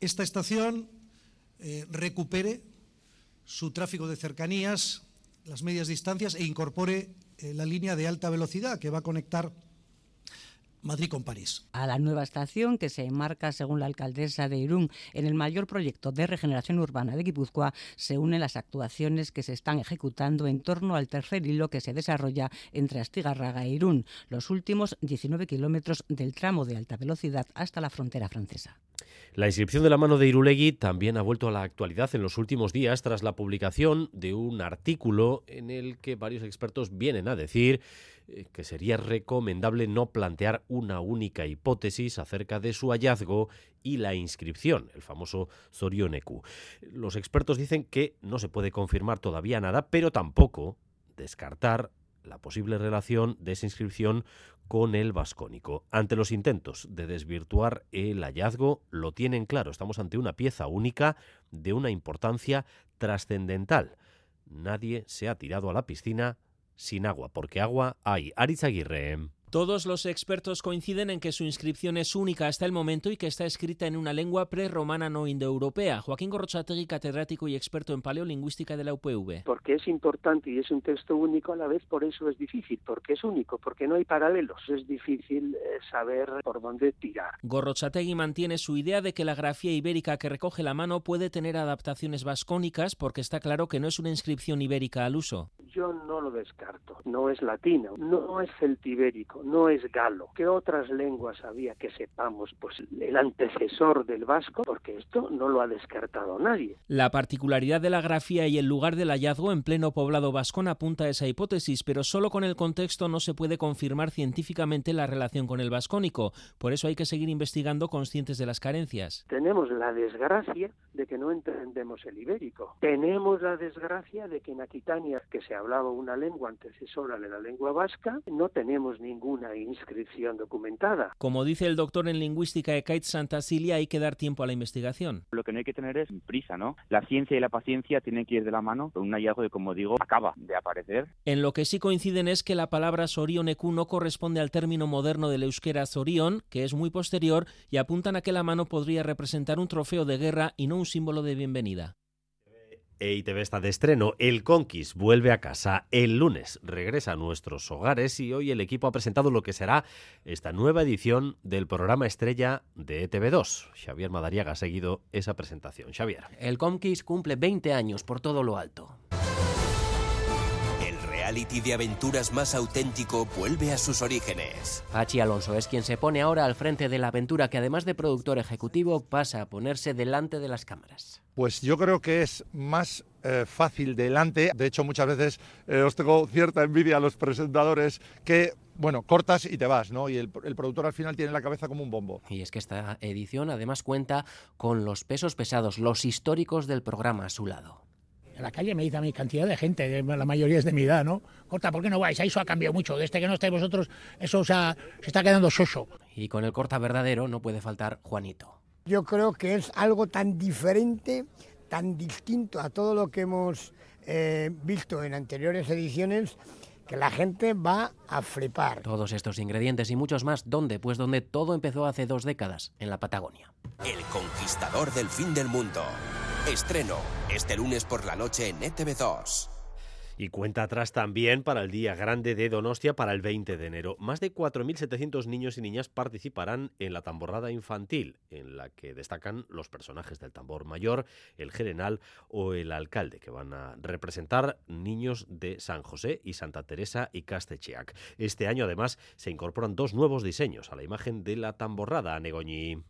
esta estación eh, recupere su tráfico de cercanías, las medias distancias e incorpore eh, la línea de alta velocidad que va a conectar Madrid con París. A la nueva estación, que se enmarca, según la alcaldesa de Irún, en el mayor proyecto de regeneración urbana de Guipúzcoa, se unen las actuaciones que se están ejecutando en torno al tercer hilo que se desarrolla entre Astigarraga e Irún, los últimos 19 kilómetros del tramo de alta velocidad hasta la frontera francesa. La inscripción de la mano de Irulegui también ha vuelto a la actualidad en los últimos días tras la publicación de un artículo en el que varios expertos vienen a decir que sería recomendable no plantear una única hipótesis acerca de su hallazgo y la inscripción, el famoso Zorioneku. Los expertos dicen que no se puede confirmar todavía nada, pero tampoco descartar la posible relación de esa inscripción con el vascónico. Ante los intentos de desvirtuar el hallazgo, lo tienen claro, estamos ante una pieza única de una importancia trascendental. Nadie se ha tirado a la piscina sin agua, porque agua hay. Aritz Aguirre. Todos los expertos coinciden en que su inscripción es única hasta el momento y que está escrita en una lengua prerromana no indoeuropea. Joaquín Gorrochategui, catedrático y experto en paleolingüística de la UPV. Porque es importante y es un texto único a la vez, por eso es difícil, porque es único, porque no hay paralelos. Es difícil eh, saber por dónde tirar. Gorrochategui mantiene su idea de que la grafía ibérica que recoge la mano puede tener adaptaciones vascónicas porque está claro que no es una inscripción ibérica al uso. Yo no lo descarto. No es latino, no es celtibérico no es galo. ¿Qué otras lenguas había que sepamos? Pues el antecesor del vasco, porque esto no lo ha descartado nadie. La particularidad de la grafía y el lugar del hallazgo en pleno poblado vascón apunta a esa hipótesis, pero solo con el contexto no se puede confirmar científicamente la relación con el vascónico. Por eso hay que seguir investigando conscientes de las carencias. Tenemos la desgracia de que no entendemos el ibérico. Tenemos la desgracia de que en Aquitania, que se hablaba una lengua antecesora de la lengua vasca, no tenemos ningún una inscripción documentada. Como dice el doctor en lingüística Santa Santacilia, hay que dar tiempo a la investigación. Lo que no hay que tener es prisa, ¿no? La ciencia y la paciencia tienen que ir de la mano con un hallazgo que, como digo, acaba de aparecer. En lo que sí coinciden es que la palabra sorioneku no corresponde al término moderno del euskera sorion, que es muy posterior, y apuntan a que la mano podría representar un trofeo de guerra y no un símbolo de bienvenida. EITV está de estreno. El Conquist vuelve a casa el lunes. Regresa a nuestros hogares y hoy el equipo ha presentado lo que será esta nueva edición del programa estrella de ETV2. Xavier Madariaga ha seguido esa presentación. Xavier. El Conquist cumple 20 años por todo lo alto reality de aventuras más auténtico vuelve a sus orígenes. Pachi Alonso es quien se pone ahora al frente de la aventura que además de productor ejecutivo pasa a ponerse delante de las cámaras. Pues yo creo que es más eh, fácil delante. De hecho, muchas veces eh, os tengo cierta envidia a los presentadores que bueno, cortas y te vas, ¿no? Y el, el, productor al final tiene la cabeza como un bombo. Y es que esta edición además cuenta con los pesos pesados, los históricos del programa a su lado. En la calle me dice a mi cantidad de gente, la mayoría es de mi edad, ¿no? Corta, ¿por qué no vais? Eso ha cambiado mucho. Desde que no estáis vosotros, eso se está quedando soso. Y con el corta verdadero no puede faltar Juanito. Yo creo que es algo tan diferente, tan distinto a todo lo que hemos eh, visto en anteriores ediciones que la gente va a flipar. Todos estos ingredientes y muchos más, ¿dónde? Pues donde todo empezó hace dos décadas, en la Patagonia. El conquistador del fin del mundo. Estreno este lunes por la noche en ETV2. Y cuenta atrás también para el Día Grande de Donostia para el 20 de enero. Más de 4.700 niños y niñas participarán en la tamborrada infantil, en la que destacan los personajes del tambor mayor, el general o el alcalde, que van a representar niños de San José y Santa Teresa y Castecheac. Este año además se incorporan dos nuevos diseños a la imagen de la tamborrada, Negoñi.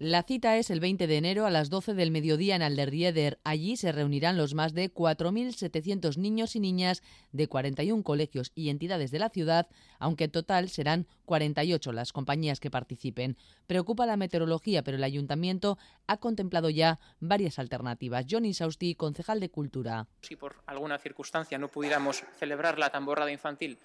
La cita es el 20 de enero a las 12 del mediodía en Alderrieder. Allí se reunirán los más de 4.700 niños y niñas de 41 colegios y entidades de la ciudad, aunque en total serán 48 las compañías que participen. Preocupa la meteorología, pero el ayuntamiento ha contemplado ya varias alternativas. Johnny Sausti, concejal de Cultura. Si por alguna circunstancia no pudiéramos celebrar la tamborrada infantil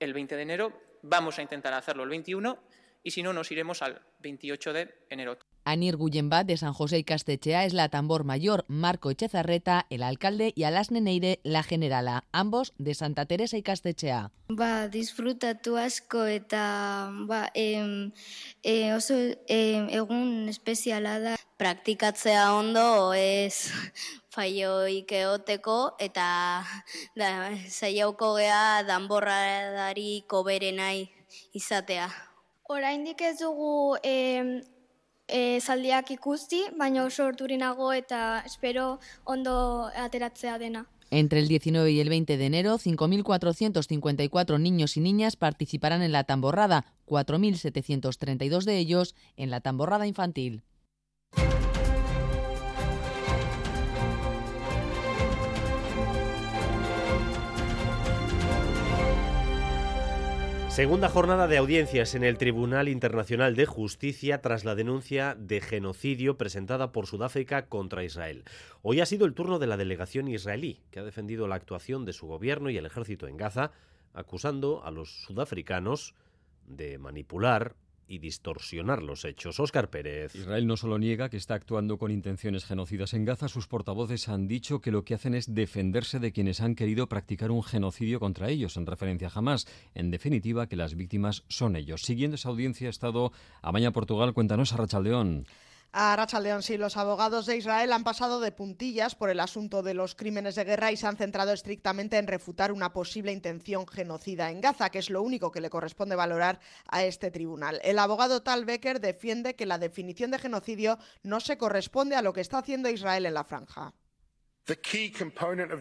el 20 de enero, vamos a intentar hacerlo el 21 y si no, nos iremos al 28 de enero. Anir Gullenbat de San José y Castechea es la tambor mayor, Marco Echezarreta, el alcalde, y Alasne Neire, la generala, ambos de Santa Teresa y Castechea. Ba, disfrutatu asko eta ba, em, e, oso em, egun espeziala da. Praktikatzea ondo ez faioik eoteko eta da, zaiauko gea danborradari koberenai izatea. Oraindik ez dugu e, e, zaldiak ikusti, baina oso ordurinago eta espero ondo ateratzea dena. Entre el 19 y el 20 de enero, 5.454 niños y niñas participarán en la tamborrada, 4.732 de ellos en la tamborrada infantil. Segunda jornada de audiencias en el Tribunal Internacional de Justicia tras la denuncia de genocidio presentada por Sudáfrica contra Israel. Hoy ha sido el turno de la delegación israelí, que ha defendido la actuación de su gobierno y el ejército en Gaza, acusando a los sudafricanos de manipular y distorsionar los hechos. Óscar Pérez. Israel no solo niega que está actuando con intenciones genocidas en Gaza, sus portavoces han dicho que lo que hacen es defenderse de quienes han querido practicar un genocidio contra ellos, en referencia a. En definitiva, que las víctimas son ellos. Siguiendo esa audiencia ha estado Amaña Portugal. Cuéntanos a Rachaldeón. A Rachaldeón, sí, los abogados de Israel han pasado de puntillas por el asunto de los crímenes de guerra y se han centrado estrictamente en refutar una posible intención genocida en Gaza, que es lo único que le corresponde valorar a este tribunal. El abogado Tal Becker defiende que la definición de genocidio no se corresponde a lo que está haciendo Israel en la franja. The key component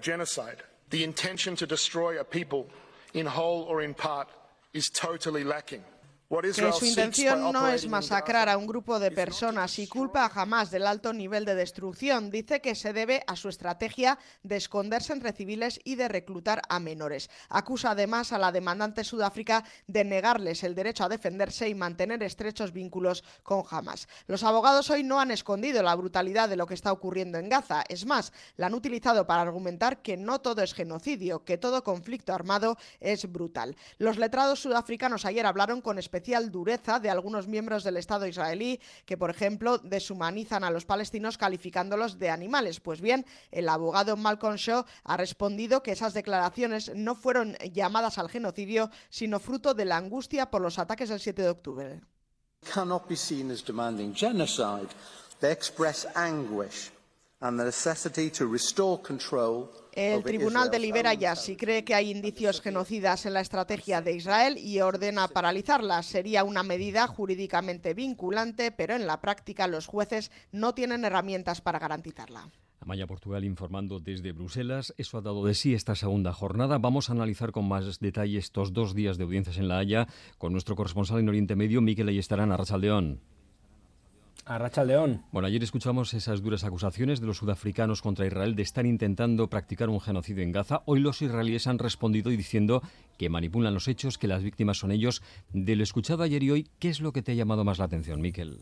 que su intención no es masacrar a un grupo de personas y culpa a Hamas del alto nivel de destrucción. Dice que se debe a su estrategia de esconderse entre civiles y de reclutar a menores. Acusa además a la demandante Sudáfrica de negarles el derecho a defenderse y mantener estrechos vínculos con Hamas. Los abogados hoy no han escondido la brutalidad de lo que está ocurriendo en Gaza. Es más, la han utilizado para argumentar que no todo es genocidio, que todo conflicto armado es brutal. Los letrados sudafricanos ayer hablaron con especial dureza de algunos miembros del Estado israelí que, por ejemplo, deshumanizan a los palestinos calificándolos de animales. Pues bien, el abogado Malcolm Shaw ha respondido que esas declaraciones no fueron llamadas al genocidio, sino fruto de la angustia por los ataques del 7 de octubre. Cannot be seen as demanding genocide. They express anguish and the necessity to restore control el tribunal delibera ya si cree que hay indicios genocidas en la estrategia de Israel y ordena paralizarla. Sería una medida jurídicamente vinculante, pero en la práctica los jueces no tienen herramientas para garantizarla. Amaya Portugal informando desde Bruselas. Eso ha dado de sí esta segunda jornada. Vamos a analizar con más detalle estos dos días de audiencias en La Haya con nuestro corresponsal en Oriente Medio, Miquel Ayestarán, Arrachaldeón. A Rachel León. Bueno, ayer escuchamos esas duras acusaciones de los sudafricanos contra Israel de estar intentando practicar un genocidio en Gaza. Hoy los israelíes han respondido diciendo que manipulan los hechos, que las víctimas son ellos. De lo escuchado ayer y hoy, ¿qué es lo que te ha llamado más la atención, Miquel?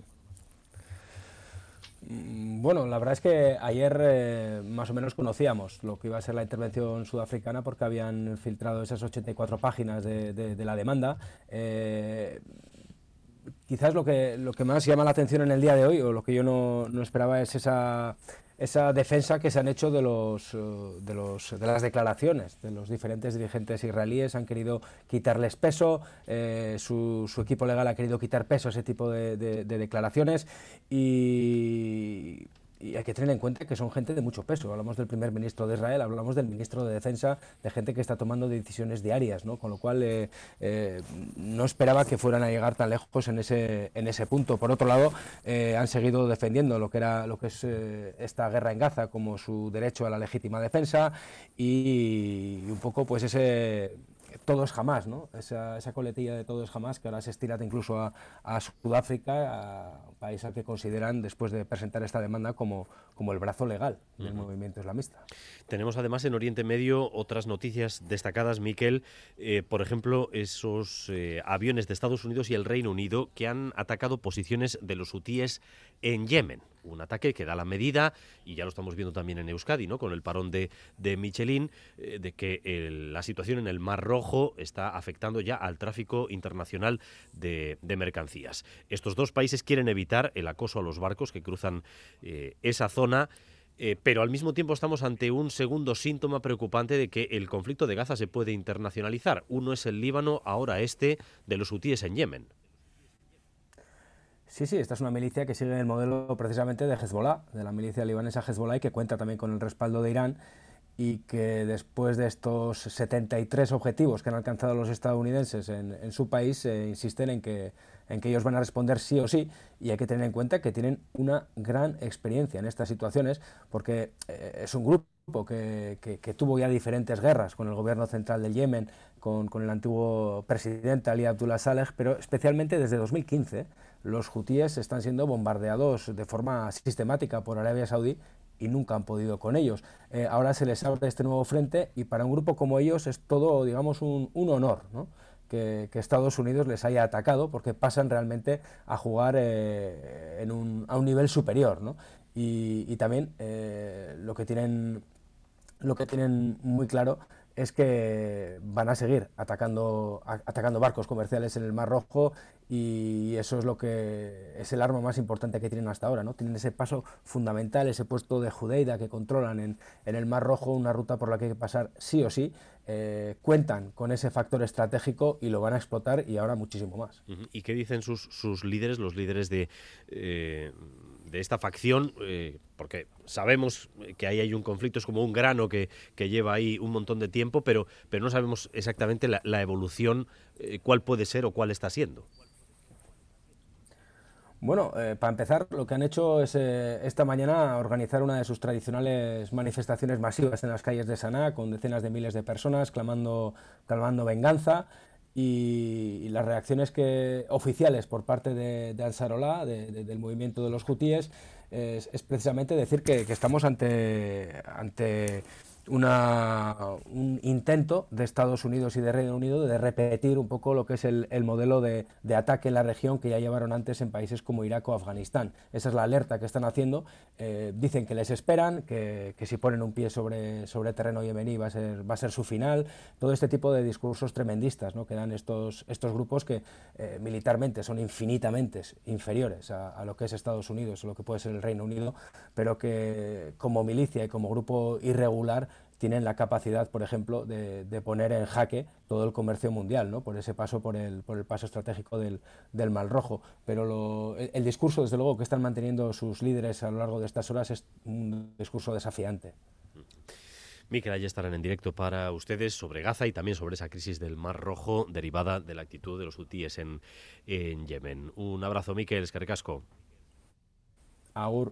Mm, bueno, la verdad es que ayer eh, más o menos conocíamos lo que iba a ser la intervención sudafricana porque habían filtrado esas 84 páginas de, la demanda. Eh, quizás lo que, lo que más llama la atención en el día de hoy, o lo que yo no, no esperaba, es esa, esa defensa que se han hecho de, los, eh, de, los, de las declaraciones de los diferentes dirigentes israelíes. Han querido quitarles peso, eh, su, su, equipo legal ha querido quitar peso a ese tipo de, de declaraciones y y hay que tener en cuenta que son gente de mucho peso. Hablamos del primer ministro de Israel, hablamos del ministro de Defensa, de gente que está tomando decisiones diarias, ¿no? con lo cual eh, eh, no esperaba que fueran a llegar tan lejos en ese, en ese punto. Por otro lado, eh, han seguido defendiendo lo que, era, lo que es esta guerra en Gaza como su derecho a la legítima defensa y, un poco pues ese todo es jamás, ¿no? Esa, coletilla de todo es jamás que ahora se estira incluso a, a Sudáfrica, a al que consideran, después de presentar esta demanda, como, como el brazo legal del movimiento islamista. Tenemos además en Oriente Medio otras noticias destacadas, Miquel, eh, por ejemplo, esos eh, aviones de Estados Unidos y el Reino Unido que han atacado posiciones de los hutíes en Yemen. Un ataque que da la medida, y ya lo estamos viendo también en Euskadi, ¿no? con el parón de, de Michelin, eh, de que la situación en el Mar Rojo está afectando ya al tráfico internacional de, mercancías. Estos dos países quieren evitar el acoso a los barcos que cruzan esa zona. Eh, pero al mismo tiempo estamos ante un segundo síntoma preocupante de que el conflicto de Gaza se puede internacionalizar. Uno es el Líbano, ahora este de los hutíes en Yemen. Sí, sí, esta es una milicia que sigue el modelo precisamente de Hezbollah, de la milicia libanesa Hezbollah y que cuenta también con el respaldo de Irán y que después de estos 73 objetivos que han alcanzado los estadounidenses en, su país, eh, insisten en que, en que ellos van a responder sí o sí y hay que tener en cuenta que tienen una gran experiencia en estas situaciones porque eh, es un grupo que, que, tuvo ya diferentes guerras con el gobierno central del Yemen, con, con el antiguo presidente Ali Abdullah Saleh, pero especialmente desde 2015 los hutíes están siendo bombardeados de forma sistemática por Arabia Saudí y nunca han podido con ellos. Eh, ahora se les abre este nuevo frente y para un grupo como ellos es todo, digamos, un, honor que, Estados Unidos les haya atacado porque pasan realmente a jugar eh, en un, a un nivel superior. Y, también eh, lo, que tienen, lo que tienen muy claro es que van a seguir atacando, atacando barcos comerciales en el Mar Rojo y eso es lo que es el arma más importante que tienen hasta ahora, ¿no? Tienen ese paso fundamental, ese puesto de Judeida que controlan en, en el Mar Rojo, una ruta por la que hay que pasar sí o sí, eh, cuentan con ese factor estratégico y lo van a explotar y ahora muchísimo más. ¿Y qué dicen sus, sus líderes, los líderes de... Eh, de esta facción, eh, porque sabemos que ahí hay un conflicto, es como un grano que, lleva ahí un montón de tiempo, pero, pero no sabemos exactamente la, evolución, eh, cuál puede ser o cuál está siendo. Bueno, eh, para empezar, lo que han hecho es esta mañana organizar una de sus tradicionales manifestaciones masivas en las calles de Sanaa, con decenas de miles de personas clamando, clamando venganza y, las reacciones que, oficiales por parte de, de Ansarolá, del movimiento de los hutíes, es, precisamente decir que, estamos ante una, un intento de Estados Unidos y de Reino Unido de repetir un poco lo que es el, modelo de, ataque en la región que ya llevaron antes en países como Irak o Afganistán. Esa es la alerta que están haciendo. Eh, dicen que les esperan, que, si ponen un pie sobre, sobre terreno yemení va a, ser, va a ser su final. Todo este tipo de discursos tremendistas ¿no? que dan estos, estos grupos que eh, militarmente son infinitamente inferiores a, a lo que es Estados Unidos o lo que puede ser el Reino Unido, pero que como milicia y como grupo irregular tienen la capacidad, por ejemplo, de, poner en jaque todo el comercio mundial, ¿no? por ese paso, por el, por el paso estratégico del, del Mal Rojo. Pero el, discurso, desde luego, que están manteniendo sus líderes a lo largo de estas horas es un discurso desafiante. Miquel, allí estarán en directo para ustedes sobre Gaza y también sobre esa crisis del Mar Rojo derivada de la actitud de los hutíes en, en Yemen. Un abrazo, Miquel, Escaricasco. Agur.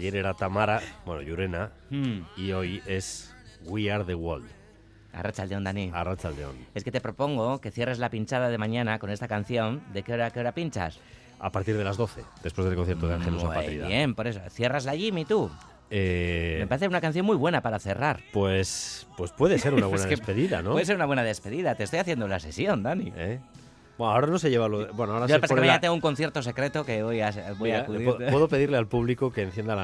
Ayer era Tamara, bueno, Yurena, hmm. y hoy es We Are the World. Arrachaldeón, Dani. Arrachaldeón. Es que te propongo que cierres la pinchada de mañana con esta canción. ¿De qué hora, qué hora pinchas? A partir de las 12, después del concierto de Ángelos Muy bien, por eso. ¿Cierras la Jimmy tú? Eh, Me parece una canción muy buena para cerrar. Pues, pues puede ser una <laughs> buena despedida, ¿no? Puede ser una buena despedida. Te estoy haciendo la sesión, Dani. ¿Eh? Bueno, ahora no se lleva lo. Bueno, ahora Yo se que tengo un concierto secreto que voy a, voy a acudir. Puedo pedirle al público que encienda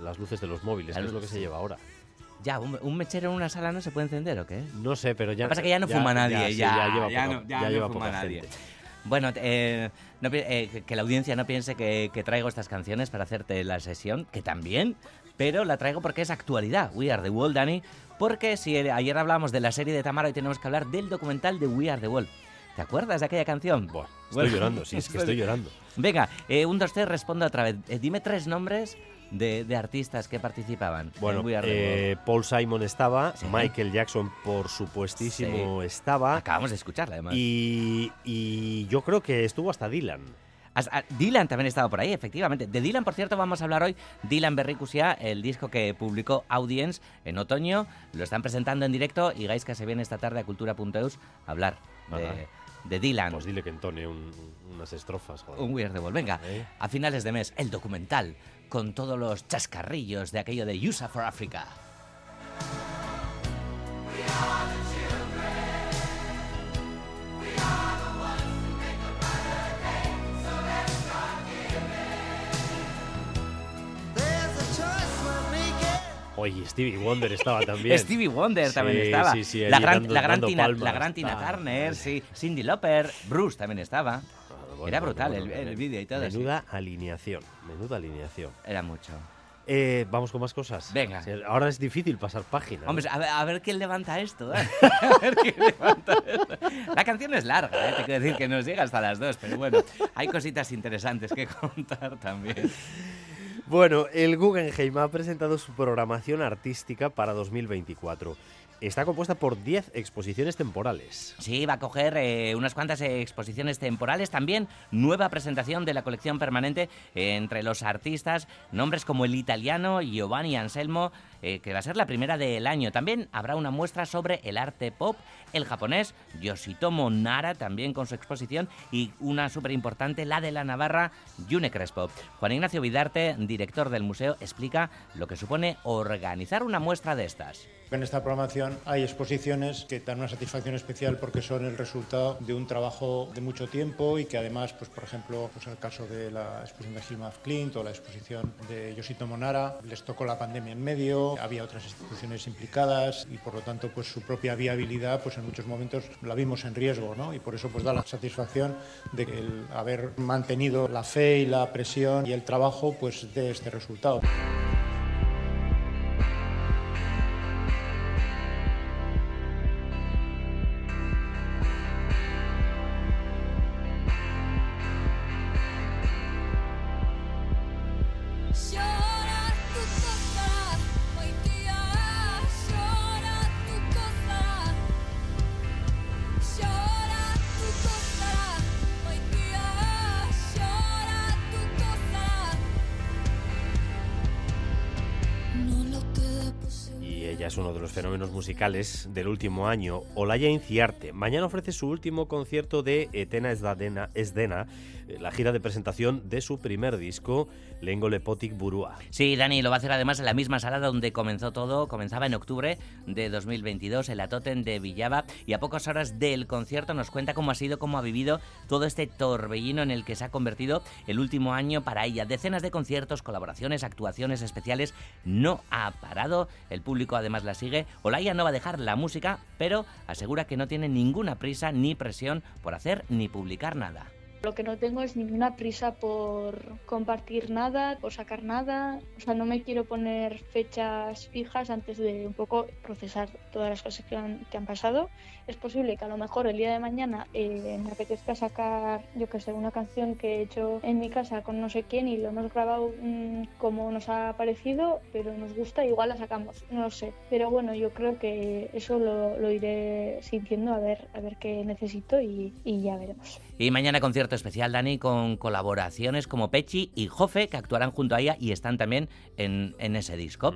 las luces de los móviles, que es lo que se lleva ahora. Ya, un, mechero en una sala no se puede encender o qué? No sé, pero ya. Lo que pasa es que ya no fuma nadie, ya, ya, no, ya lleva fuma nadie. Bueno, eh, eh, que la audiencia no piense que, traigo estas canciones para hacerte la sesión, que también, pero la traigo porque es actualidad. We Are the World, Dani. Porque si ayer hablamos de la serie de Tamara, hoy tenemos que hablar del documental de We Are the World. ¿Te acuerdas de aquella canción? estoy llorando, sí, es que <laughs> estoy llorando. Venga, eh, un, dos, tres, respondo otra vez. dime tres nombres de, artistas que participaban. Bueno, eh, Paul Simon estaba, Michael Jackson, por supuestísimo, estaba. Acabamos de escucharla, además. Y, yo creo que estuvo hasta Dylan. Dylan también estaba por ahí, efectivamente. De Dylan, por cierto, vamos a hablar hoy. Dylan Berricusia, el disco que publicó Audience en otoño. Lo están presentando en directo y Gaisca se viene esta tarde a cultura.eus a hablar de, Dylan. Pues dile que entone unas estrofas. Un Weird the Venga, ¿Eh? a finales de mes, el documental con todos los chascarrillos de aquello de USA for Africa. Oye, Stevie Wonder estaba también. <laughs> Stevie Wonder también estaba. Sí, sí, la, gran, la, gran Tina, la, gran, Tina, Turner, sí. Cindy Lauper, Bruce también estaba. Era brutal el, vídeo y todo. Menuda alineación, menuda alineación. Era mucho. Eh, vamos con más cosas. Venga. Ahora es difícil pasar página. Hombre, a, ver, quién levanta esto. ¿eh? <laughs> a ver quién levanta esto. La canción es larga, ¿eh? te quiero decir que nos llega hasta las dos, pero bueno, hay cositas interesantes que <laughs> contar también. Bueno, el Guggenheim ha presentado su programación artística para 2024 está compuesta por 10 exposiciones temporales. Sí, va a coger eh, unas cuantas exposiciones temporales. También nueva presentación de la colección permanente entre los artistas, nombres como el italiano Giovanni Anselmo, eh, que va a ser la primera del año. También habrá una muestra sobre el arte pop, el japonés Yoshitomo Nara, también con su exposición, y una súper importante, la de la Navarra, Yune Crespo. Juan Ignacio Vidarte, director del museo, explica lo que supone organizar una muestra de estas. En esta programación hay exposiciones que dan una satisfacción especial porque son el resultado de un trabajo de mucho tiempo y que además, pues por ejemplo, pues el caso de la exposición de Hilma Clint o la exposición de Yoshitomo Nara, les tocó la pandemia en medio, había otras instituciones implicadas y por lo tanto pues su propia viabilidad pues en muchos momentos la vimos en riesgo, ¿no? Y por eso pues da la satisfacción de el haber mantenido la fe y la presión y el trabajo pues de este resultado. Musicales del último año, Olaya Inciarte. Mañana ofrece su último concierto de Etena Esdena, eh, la gira de presentación de su primer disco, Lengo Lepotic Burua. Sí, Dani, lo va a hacer además en la misma sala donde comenzó todo. Comenzaba en octubre de 2022, en la Totem de Villaba. Y a pocas horas del concierto nos cuenta cómo ha sido, cómo ha vivido todo este torbellino en el que se ha convertido el último año para ella. Decenas de conciertos, colaboraciones, actuaciones especiales. No ha parado. El público además la sigue. Olaya no va a dejar la música, pero asegura que no tiene ninguna prisa ni presión por hacer ni publicar nada. Lo que no tengo es ninguna prisa por compartir nada, por sacar nada. O sea, no me quiero poner fechas fijas antes de un poco procesar todas las cosas que han, que han pasado. Es posible que a lo mejor el día de mañana eh, me apetezca sacar, yo que sé, una canción que he hecho en mi casa con no sé quién y lo hemos grabado mm, como nos ha parecido, pero nos gusta, igual la sacamos, no lo sé. Pero bueno, yo creo que eso lo, lo iré sintiendo a ver, a ver qué necesito y, y ya veremos. Y mañana concierto especial, Dani, con colaboraciones como Pechi y Jofe, que actuarán junto a ella y están también en, ese disco.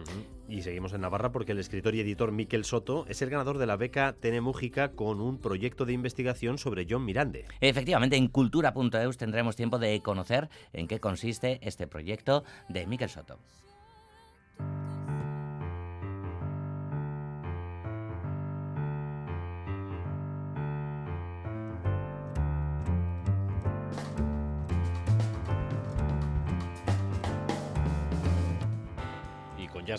Y seguimos en Navarra porque el escritor y editor Miquel Soto es el ganador de la beca Tene Mújica con un proyecto de investigación sobre John Mirande. Efectivamente, en cultura.eus tendremos tiempo de conocer en qué consiste este proyecto de Miquel Soto.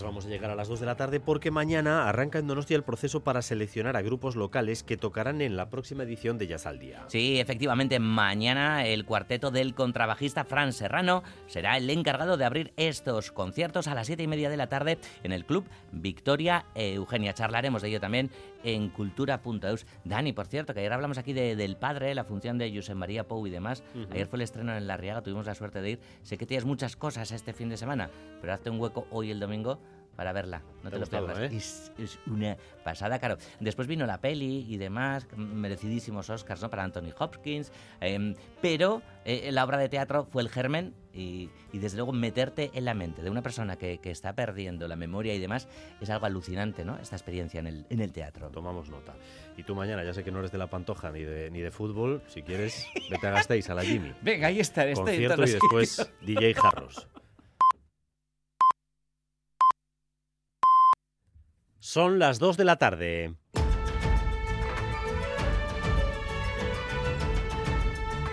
Vamos a llegar a las 2 de la tarde porque mañana arranca en Donostia el proceso para seleccionar a grupos locales que tocarán en la próxima edición de Jazz al Día. Sí, efectivamente, mañana el cuarteto del contrabajista Fran Serrano será el encargado de abrir estos conciertos a las 7 y media de la tarde en el Club Victoria Eugenia. Charlaremos de ello también en cultura.eus. Dani, por cierto, que ayer hablamos aquí del padre, la función de José María Pou y demás. Ayer fue el estreno en La Riaga, tuvimos la suerte de ir. Sé que tienes muchas cosas este fin de semana, pero hazte un hueco hoy el domingo para verla. No te, lo pierdas. ¿eh? Es, una pasada, claro. Después vino la peli y demás, merecidísimos Oscars ¿no? para Anthony Hopkins. Em, pero eh, la obra de teatro fue el germen y, desde luego meterte en la mente de una persona que, está perdiendo la memoria y demás es algo alucinante, ¿no? Esta experiencia en el, en el teatro. Tomamos nota. Y tú mañana, ya sé que no eres de la pantoja ni de, ni de fútbol, si quieres, vete a Gasteiz, a la Jimmy. <laughs> Venga, ahí está. Este Concierto y después DJ Jarros. Son las 2 de la tarde.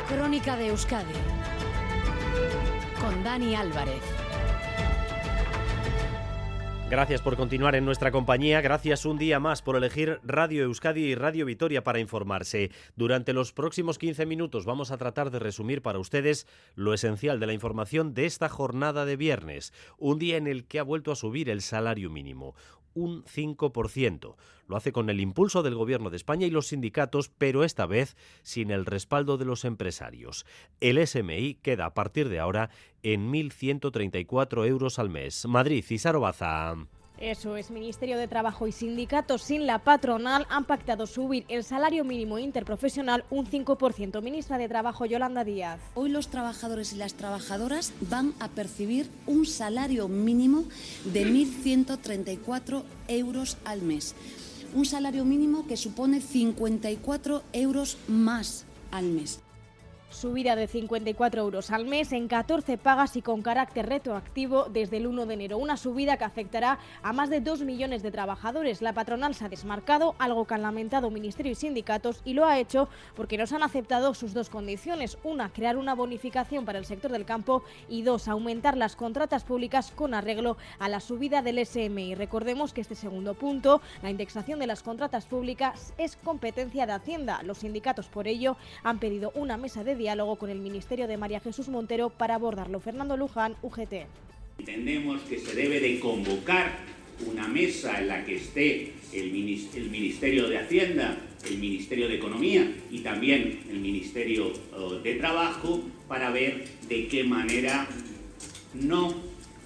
Crónica de Euskadi con Dani Álvarez. Gracias por continuar en nuestra compañía. Gracias un día más por elegir Radio Euskadi y Radio Vitoria para informarse. Durante los próximos 15 minutos vamos a tratar de resumir para ustedes lo esencial de la información de esta jornada de viernes, un día en el que ha vuelto a subir el salario mínimo un 5%. Lo hace con el impulso del Gobierno de España y los sindicatos, pero esta vez sin el respaldo de los empresarios. El SMI queda a partir de ahora en 1.134 euros al mes. Madrid, Cisaro Baza. Eso es, Ministerio de Trabajo y sindicatos sin la patronal han pactado subir el salario mínimo interprofesional un 5%. Ministra de Trabajo Yolanda Díaz. Hoy los trabajadores y las trabajadoras van a percibir un salario mínimo de 1.134 euros al mes. Un salario mínimo que supone 54 euros más al mes subida de 54 euros al mes en 14 pagas y con carácter retroactivo desde el 1 de enero. Una subida que afectará a más de 2 millones de trabajadores. La patronal se ha desmarcado, algo que han lamentado Ministerio y sindicatos, y lo ha hecho porque nos han aceptado sus dos condiciones. Una, crear una bonificación para el sector del campo y dos, aumentar las contratas públicas con arreglo a la subida del SMI. Recordemos que este segundo punto, la indexación de las contratas públicas, es competencia de Hacienda. Los sindicatos por ello han pedido una mesa de diálogo con el Ministerio de María Jesús Montero para abordarlo. Fernando Luján, UGT. Entendemos que se debe de convocar una mesa en la que esté el, Ministerio de Hacienda, el Ministerio de Economía y también el Ministerio oh, de Trabajo para ver de qué manera no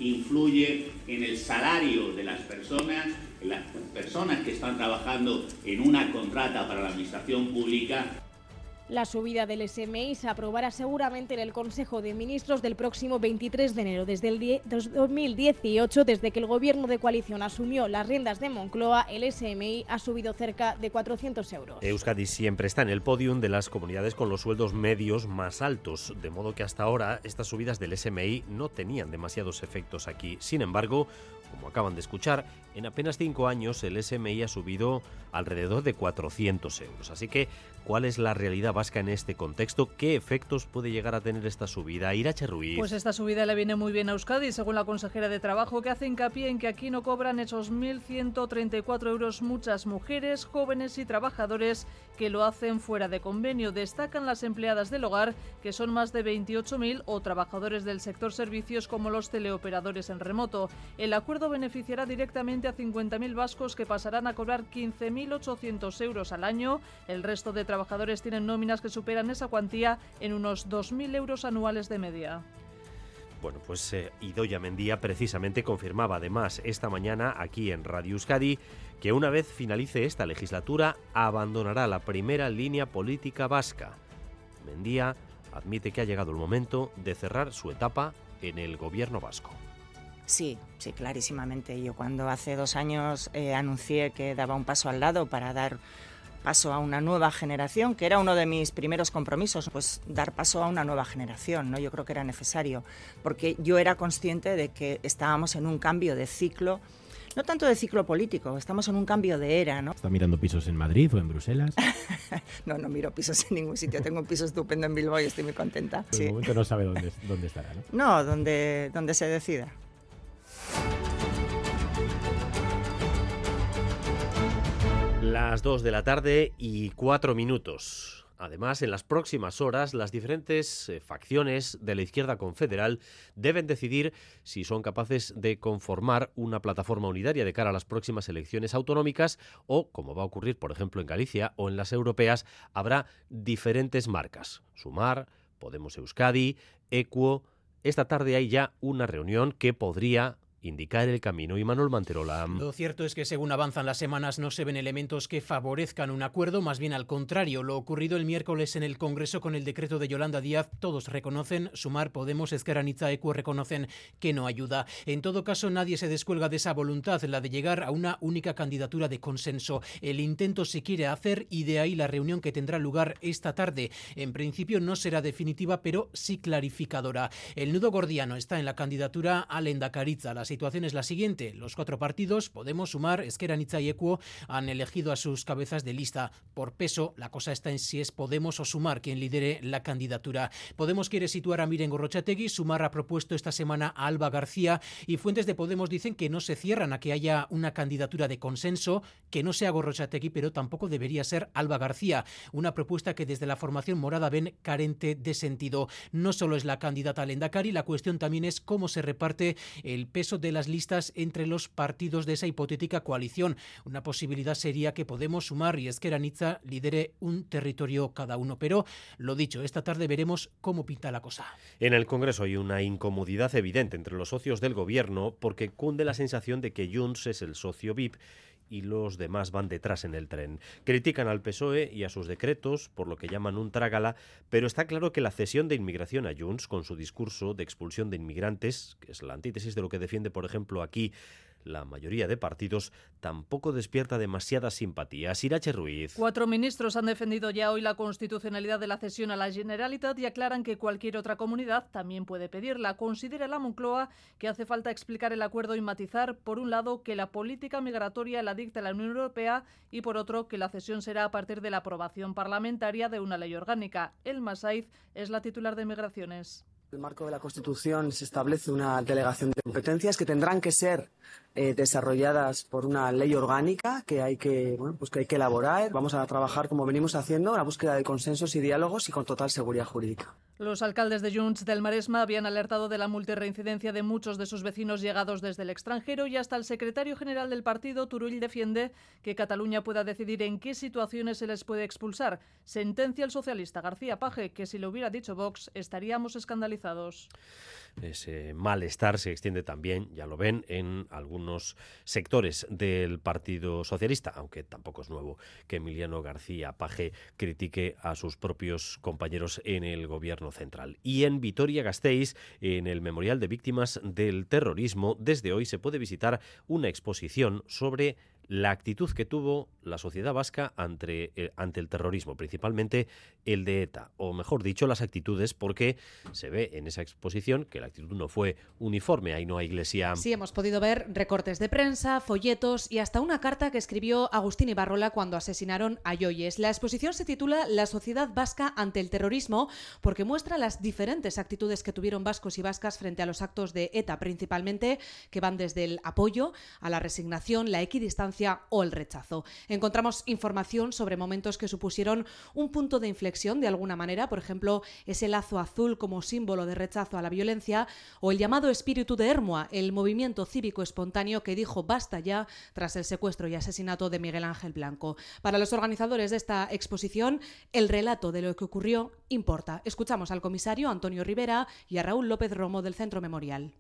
influye en el salario de las personas, las personas que están trabajando en una contrata para la administración pública la subida del SMI se aprobará seguramente en el Consejo de Ministros del próximo 23 de enero. Desde el 2018, desde que el gobierno de coalición asumió las riendas de Moncloa, el SMI ha subido cerca de 400 euros. Euskadi siempre está en el podium de las comunidades con los sueldos medios más altos, de modo que hasta ahora estas subidas del SMI no tenían demasiados efectos aquí. Sin embargo, como acaban de escuchar, en apenas cinco años el SMI ha subido alrededor de 400 euros. Así que, ¿cuál es la realidad vasca en este contexto? ¿Qué efectos puede llegar a tener esta subida? Irache Ruiz. Pues esta subida le viene muy bien a Euskadi, según la consejera de Trabajo, que hace hincapié en que aquí no cobran esos 1.134 euros muchas mujeres, jóvenes y trabajadores que lo hacen fuera de convenio. Destacan las empleadas del hogar, que son más de 28.000, o trabajadores del sector servicios como los teleoperadores en remoto. El acuerdo beneficiará directamente a 50.000 vascos que pasarán a cobrar 15.800 euros al año. El resto de trabajadores tienen nóminas que superan esa cuantía en unos 2.000 euros anuales de media. Bueno, pues eh, Idoya Mendía precisamente confirmaba además esta mañana aquí en Radio Euskadi que una vez finalice esta legislatura abandonará la primera línea política vasca. Mendía admite que ha llegado el momento de cerrar su etapa en el gobierno vasco. Sí, sí, clarísimamente. Yo cuando hace dos años eh, anuncié que daba un paso al lado para dar paso a una nueva generación, que era uno de mis primeros compromisos, pues dar paso a una nueva generación, ¿no? Yo creo que era necesario, porque yo era consciente de que estábamos en un cambio de ciclo no tanto de ciclo político, estamos en un cambio de era, ¿no? ¿Está mirando pisos en Madrid o en Bruselas? <laughs> no, no miro pisos en ningún sitio. Tengo un piso estupendo en Bilbao y estoy muy contenta. En momento no sabe dónde, dónde estará, ¿no? No, donde, donde se decida. Las 2 de la tarde y 4 minutos. Además, en las próximas horas, las diferentes eh, facciones de la izquierda confederal deben decidir si son capaces de conformar una plataforma unitaria de cara a las próximas elecciones autonómicas o, como va a ocurrir, por ejemplo, en Galicia o en las europeas, habrá diferentes marcas. Sumar, Podemos Euskadi, Equo. Esta tarde hay ya una reunión que podría indicar el camino. Y Manuel Manterola. Lo cierto es que según avanzan las semanas no se ven elementos que favorezcan un acuerdo, más bien al contrario. Lo ocurrido el miércoles en el Congreso con el decreto de Yolanda Díaz, todos reconocen, Sumar, Podemos, Esquerra Equo reconocen que no ayuda. En todo caso, nadie se descuelga de esa voluntad, la de llegar a una única candidatura de consenso. El intento se quiere hacer y de ahí la reunión que tendrá lugar esta tarde. En principio no será definitiva, pero sí clarificadora. El nudo gordiano está en la candidatura al Endacariza, la situación es la siguiente. Los cuatro partidos, Podemos, Sumar, Esquerra, y Equo, han elegido a sus cabezas de lista. Por peso, la cosa está en si es Podemos o Sumar quien lidere la candidatura. Podemos quiere situar a Miren Gorrochategui, Sumar ha propuesto esta semana a Alba García y fuentes de Podemos dicen que no se cierran a que haya una candidatura de consenso, que no sea Gorrochategui, pero tampoco debería ser Alba García. Una propuesta que desde la formación morada ven carente de sentido. No solo es la candidata al Endacari, la cuestión también es cómo se reparte el peso de las listas entre los partidos de esa hipotética coalición. Una posibilidad sería que Podemos sumar y Esquerra lidere un territorio cada uno. Pero lo dicho, esta tarde veremos cómo pinta la cosa. En el Congreso hay una incomodidad evidente entre los socios del gobierno porque cunde la sensación de que Junts es el socio VIP y los demás van detrás en el tren. Critican al PSOE y a sus decretos por lo que llaman un trágala, pero está claro que la cesión de inmigración a Junts con su discurso de expulsión de inmigrantes, que es la antítesis de lo que defiende, por ejemplo, aquí la mayoría de partidos tampoco despierta demasiada simpatía. Sirache Ruiz. Cuatro ministros han defendido ya hoy la constitucionalidad de la cesión a la Generalitat y aclaran que cualquier otra comunidad también puede pedirla. Considera la Moncloa que hace falta explicar el acuerdo y matizar, por un lado, que la política migratoria la dicta la Unión Europea y, por otro, que la cesión será a partir de la aprobación parlamentaria de una ley orgánica. El Masaiz es la titular de Migraciones. En el marco de la Constitución se establece una delegación de competencias que tendrán que ser eh, desarrolladas por una ley orgánica que hay que, bueno, pues que hay que elaborar. Vamos a trabajar como venimos haciendo, en la búsqueda de consensos y diálogos y con total seguridad jurídica. Los alcaldes de Junts del Maresma habían alertado de la multirreincidencia de muchos de sus vecinos llegados desde el extranjero y hasta el secretario general del partido, Turull, defiende que Cataluña pueda decidir en qué situaciones se les puede expulsar. Sentencia el socialista García Paje que si lo hubiera dicho Vox estaríamos escandalizados. Ese malestar se extiende también, ya lo ven, en algunos sectores del Partido Socialista, aunque tampoco es nuevo que Emiliano García Paje critique a sus propios compañeros en el gobierno central. Y en Vitoria-Gasteiz, en el Memorial de Víctimas del Terrorismo, desde hoy se puede visitar una exposición sobre la actitud que tuvo la sociedad vasca ante, eh, ante el terrorismo, principalmente el de ETA, o mejor dicho, las actitudes, porque se ve en esa exposición que la actitud no fue uniforme, ahí no hay iglesia. Sí, hemos podido ver recortes de prensa, folletos y hasta una carta que escribió Agustín Ibarrola cuando asesinaron a Yoyes. La exposición se titula La sociedad vasca ante el terrorismo porque muestra las diferentes actitudes que tuvieron vascos y vascas frente a los actos de ETA, principalmente que van desde el apoyo a la resignación, la equidistancia o el rechazo. Encontramos información sobre momentos que supusieron un punto de inflexión de alguna manera, por ejemplo, ese lazo azul como símbolo de rechazo a la violencia o el llamado espíritu de Hermoa, el movimiento cívico espontáneo que dijo basta ya tras el secuestro y asesinato de Miguel Ángel Blanco. Para los organizadores de esta exposición, el relato de lo que ocurrió importa. Escuchamos al comisario Antonio Rivera y a Raúl López Romo del Centro Memorial.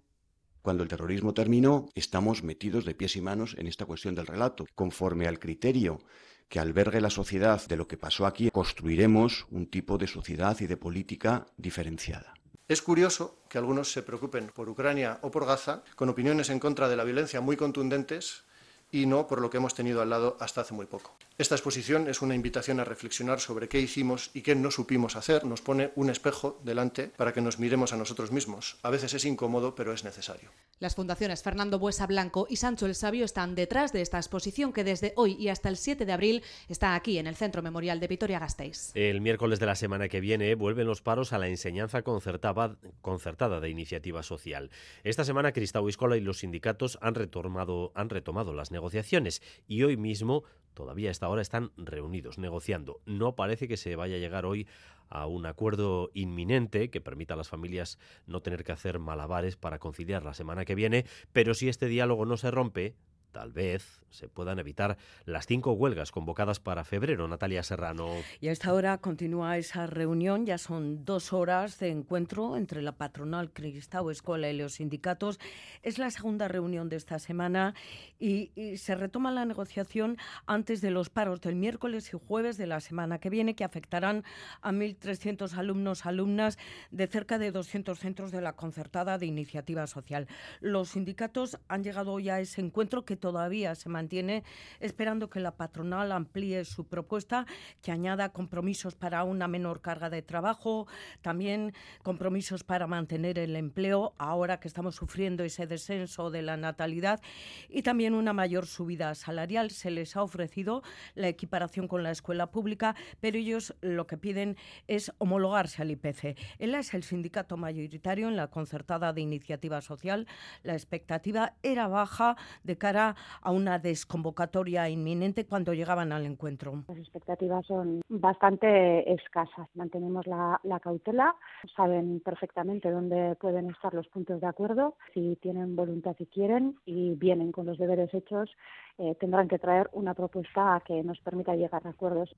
Cuando el terrorismo terminó, estamos metidos de pies y manos en esta cuestión del relato. Conforme al criterio que albergue la sociedad de lo que pasó aquí, construiremos un tipo de sociedad y de política diferenciada. Es curioso que algunos se preocupen por Ucrania o por Gaza con opiniones en contra de la violencia muy contundentes y no por lo que hemos tenido al lado hasta hace muy poco. Esta exposición es una invitación a reflexionar sobre qué hicimos y qué no supimos hacer. Nos pone un espejo delante para que nos miremos a nosotros mismos. A veces es incómodo, pero es necesario. Las fundaciones Fernando Buesa Blanco y Sancho el Sabio están detrás de esta exposición que desde hoy y hasta el 7 de abril está aquí en el Centro Memorial de Vitoria-Gasteiz. El miércoles de la semana que viene vuelven los paros a la enseñanza concertada, concertada de iniciativa social. Esta semana Cristau Escola y los sindicatos han retomado, han retomado las negociaciones y hoy mismo todavía a esta hora están reunidos, negociando. No parece que se vaya a llegar hoy a un acuerdo inminente que permita a las familias no tener que hacer malabares para conciliar la semana que viene, pero si este diálogo no se rompe, tal vez se puedan evitar las cinco huelgas convocadas para febrero. Natalia Serrano. Y a esta hora continúa esa reunión. Ya son dos horas de encuentro entre la patronal Cristau Escuela y los sindicatos. Es la segunda reunión de esta semana y, y, se retoma la negociación antes de los paros del miércoles y jueves de la semana que viene, que afectarán a 1.300 alumnos, alumnas de cerca de 200 centros de la concertada de iniciativa social. Los sindicatos han llegado ya a ese encuentro que todavía se mantiene esperando que la patronal amplíe su propuesta, que añada compromisos para una menor carga de trabajo, también compromisos para mantener el empleo ahora que estamos sufriendo ese descenso de la natalidad y también una mayor subida salarial. Se les ha ofrecido la equiparación con la escuela pública, pero ellos lo que piden es homologarse al IPC. Él es el sindicato mayoritario en la concertada de iniciativa social. La expectativa era baja de cara a una desconvocatoria inminente cuando llegaban al encuentro? Las expectativas son bastante escasas. Mantenemos la, la cautela, saben perfectamente dónde pueden estar los puntos de acuerdo. Si tienen voluntad y quieren y vienen con los deberes hechos, eh, tendrán que traer una propuesta que nos permita llegar a acuerdos.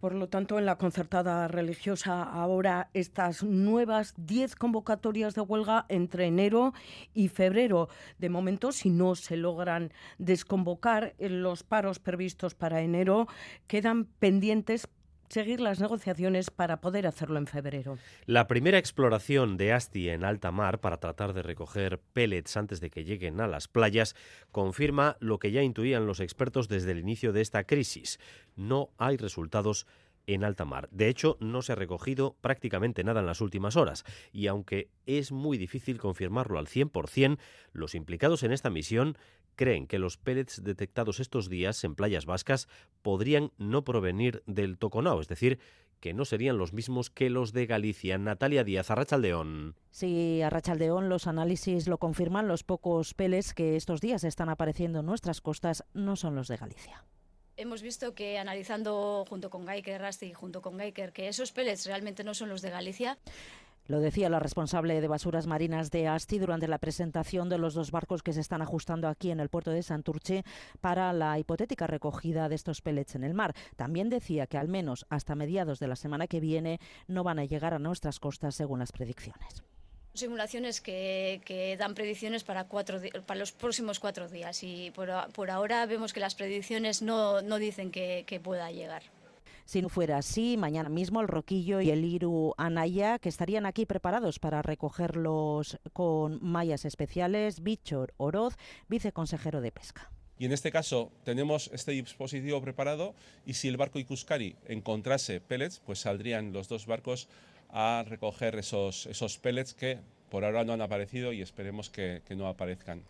Por lo tanto, en la concertada religiosa ahora estas nuevas 10 convocatorias de huelga entre enero y febrero. De momento, si no se logran desconvocar los paros previstos para enero, quedan pendientes seguir las negociaciones para poder hacerlo en febrero. La primera exploración de Asti en alta mar para tratar de recoger pellets antes de que lleguen a las playas confirma lo que ya intuían los expertos desde el inicio de esta crisis. No hay resultados en alta mar. De hecho, no se ha recogido prácticamente nada en las últimas horas y aunque es muy difícil confirmarlo al 100%, los implicados en esta misión creen que los pellets detectados estos días en playas vascas podrían no provenir del Toconao, es decir, que no serían los mismos que los de Galicia. Natalia Díaz, Arrachaldeón. Sí, Arrachaldeón, los análisis lo confirman. Los pocos pellets que estos días están apareciendo en nuestras costas no son los de Galicia. Hemos visto que analizando junto con Geiker, Rasti, junto con Geiker, que esos pellets realmente no son los de Galicia. Lo decía la responsable de basuras marinas de Asti durante la presentación de los dos barcos que se están ajustando aquí en el puerto de Santurce para la hipotética recogida de estos pellets en el mar. También decía que al menos hasta mediados de la semana que viene no van a llegar a nuestras costas según las predicciones simulaciones que, dan predicciones para, cuatro, para los próximos cuatro días y por, ahora vemos que las predicciones no, dicen que pueda llegar. Si no fuera así, mañana mismo el Roquillo y el Iru Anaya, que estarían aquí preparados para recogerlos con mallas especiales, Bichor Oroz, viceconsejero de Pesca. Y en este caso tenemos este dispositivo preparado y si el barco Ikuskari encontrase pellets, pues saldrían los dos barcos a recoger esos, esos pellets que por ahora no han aparecido y esperemos que, que no aparezcan.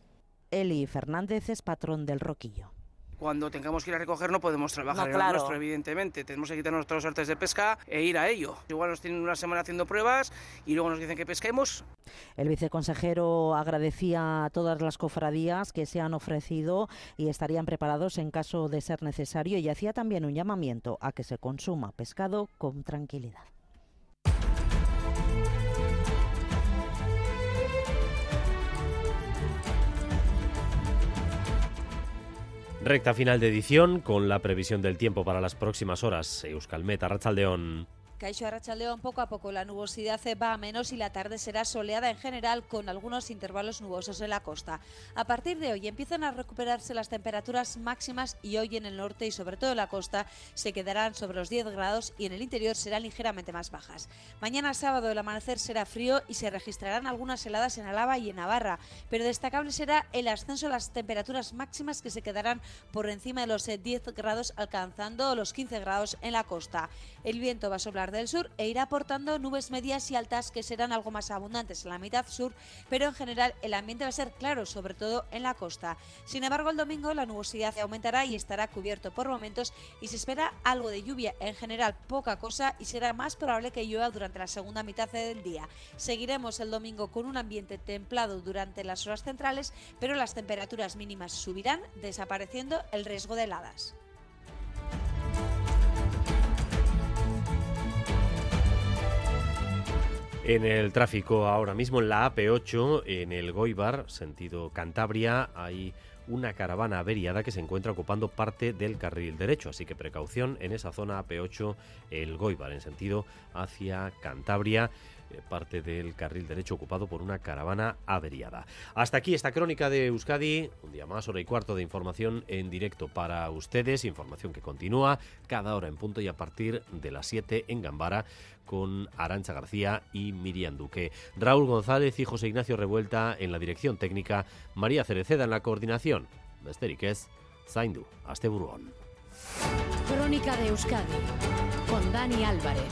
Eli Fernández es patrón del Roquillo cuando tengamos que ir a recoger no podemos trabajar no, claro. en nuestro, evidentemente. Tenemos que quitar nuestros artes de pesca e ir a ello. Igual nos tienen una semana haciendo pruebas y luego nos dicen que pesquemos. El viceconsejero agradecía a todas las cofradías que se han ofrecido y estarían preparados en caso de ser necesario y hacía también un llamamiento a que se consuma pescado con tranquilidad. Recta final de edición con la previsión del tiempo para las próximas horas. Euskalmet, Rachaldeón. Caixo Arrachaldeón, poco a poco la nubosidad va a menos y la tarde será soleada en general con algunos intervalos nubosos en la costa. A partir de hoy empiezan a recuperarse las temperaturas máximas y hoy en el norte y sobre todo en la costa se quedarán sobre los 10 grados y en el interior serán ligeramente más bajas. Mañana sábado el amanecer será frío y se registrarán algunas heladas en Alaba y en Navarra, pero destacable será el ascenso de las temperaturas máximas que se quedarán por encima de los 10 grados alcanzando los 15 grados en la costa. El viento va a soplar del sur e irá aportando nubes medias y altas que serán algo más abundantes en la mitad sur, pero en general el ambiente va a ser claro, sobre todo en la costa. Sin embargo, el domingo la nubosidad aumentará y estará cubierto por momentos y se espera algo de lluvia, en general poca cosa y será más probable que llueva durante la segunda mitad del día. Seguiremos el domingo con un ambiente templado durante las horas centrales, pero las temperaturas mínimas subirán, desapareciendo el riesgo de heladas. En el tráfico ahora mismo en la AP8, en el Goibar, sentido Cantabria, hay una caravana averiada que se encuentra ocupando parte del carril derecho. Así que precaución en esa zona AP8, el Goibar, en sentido hacia Cantabria. Parte del carril derecho ocupado por una caravana averiada. Hasta aquí esta crónica de Euskadi, un día más, hora y cuarto de información en directo para ustedes, información que continúa cada hora en punto y a partir de las 7 en Gambara con Arancha García y Miriam Duque. Raúl González y José Ignacio Revuelta en la dirección técnica, María Cereceda en la coordinación. Besteriquez, Zaindu, Aste Crónica de Euskadi con Dani Álvarez.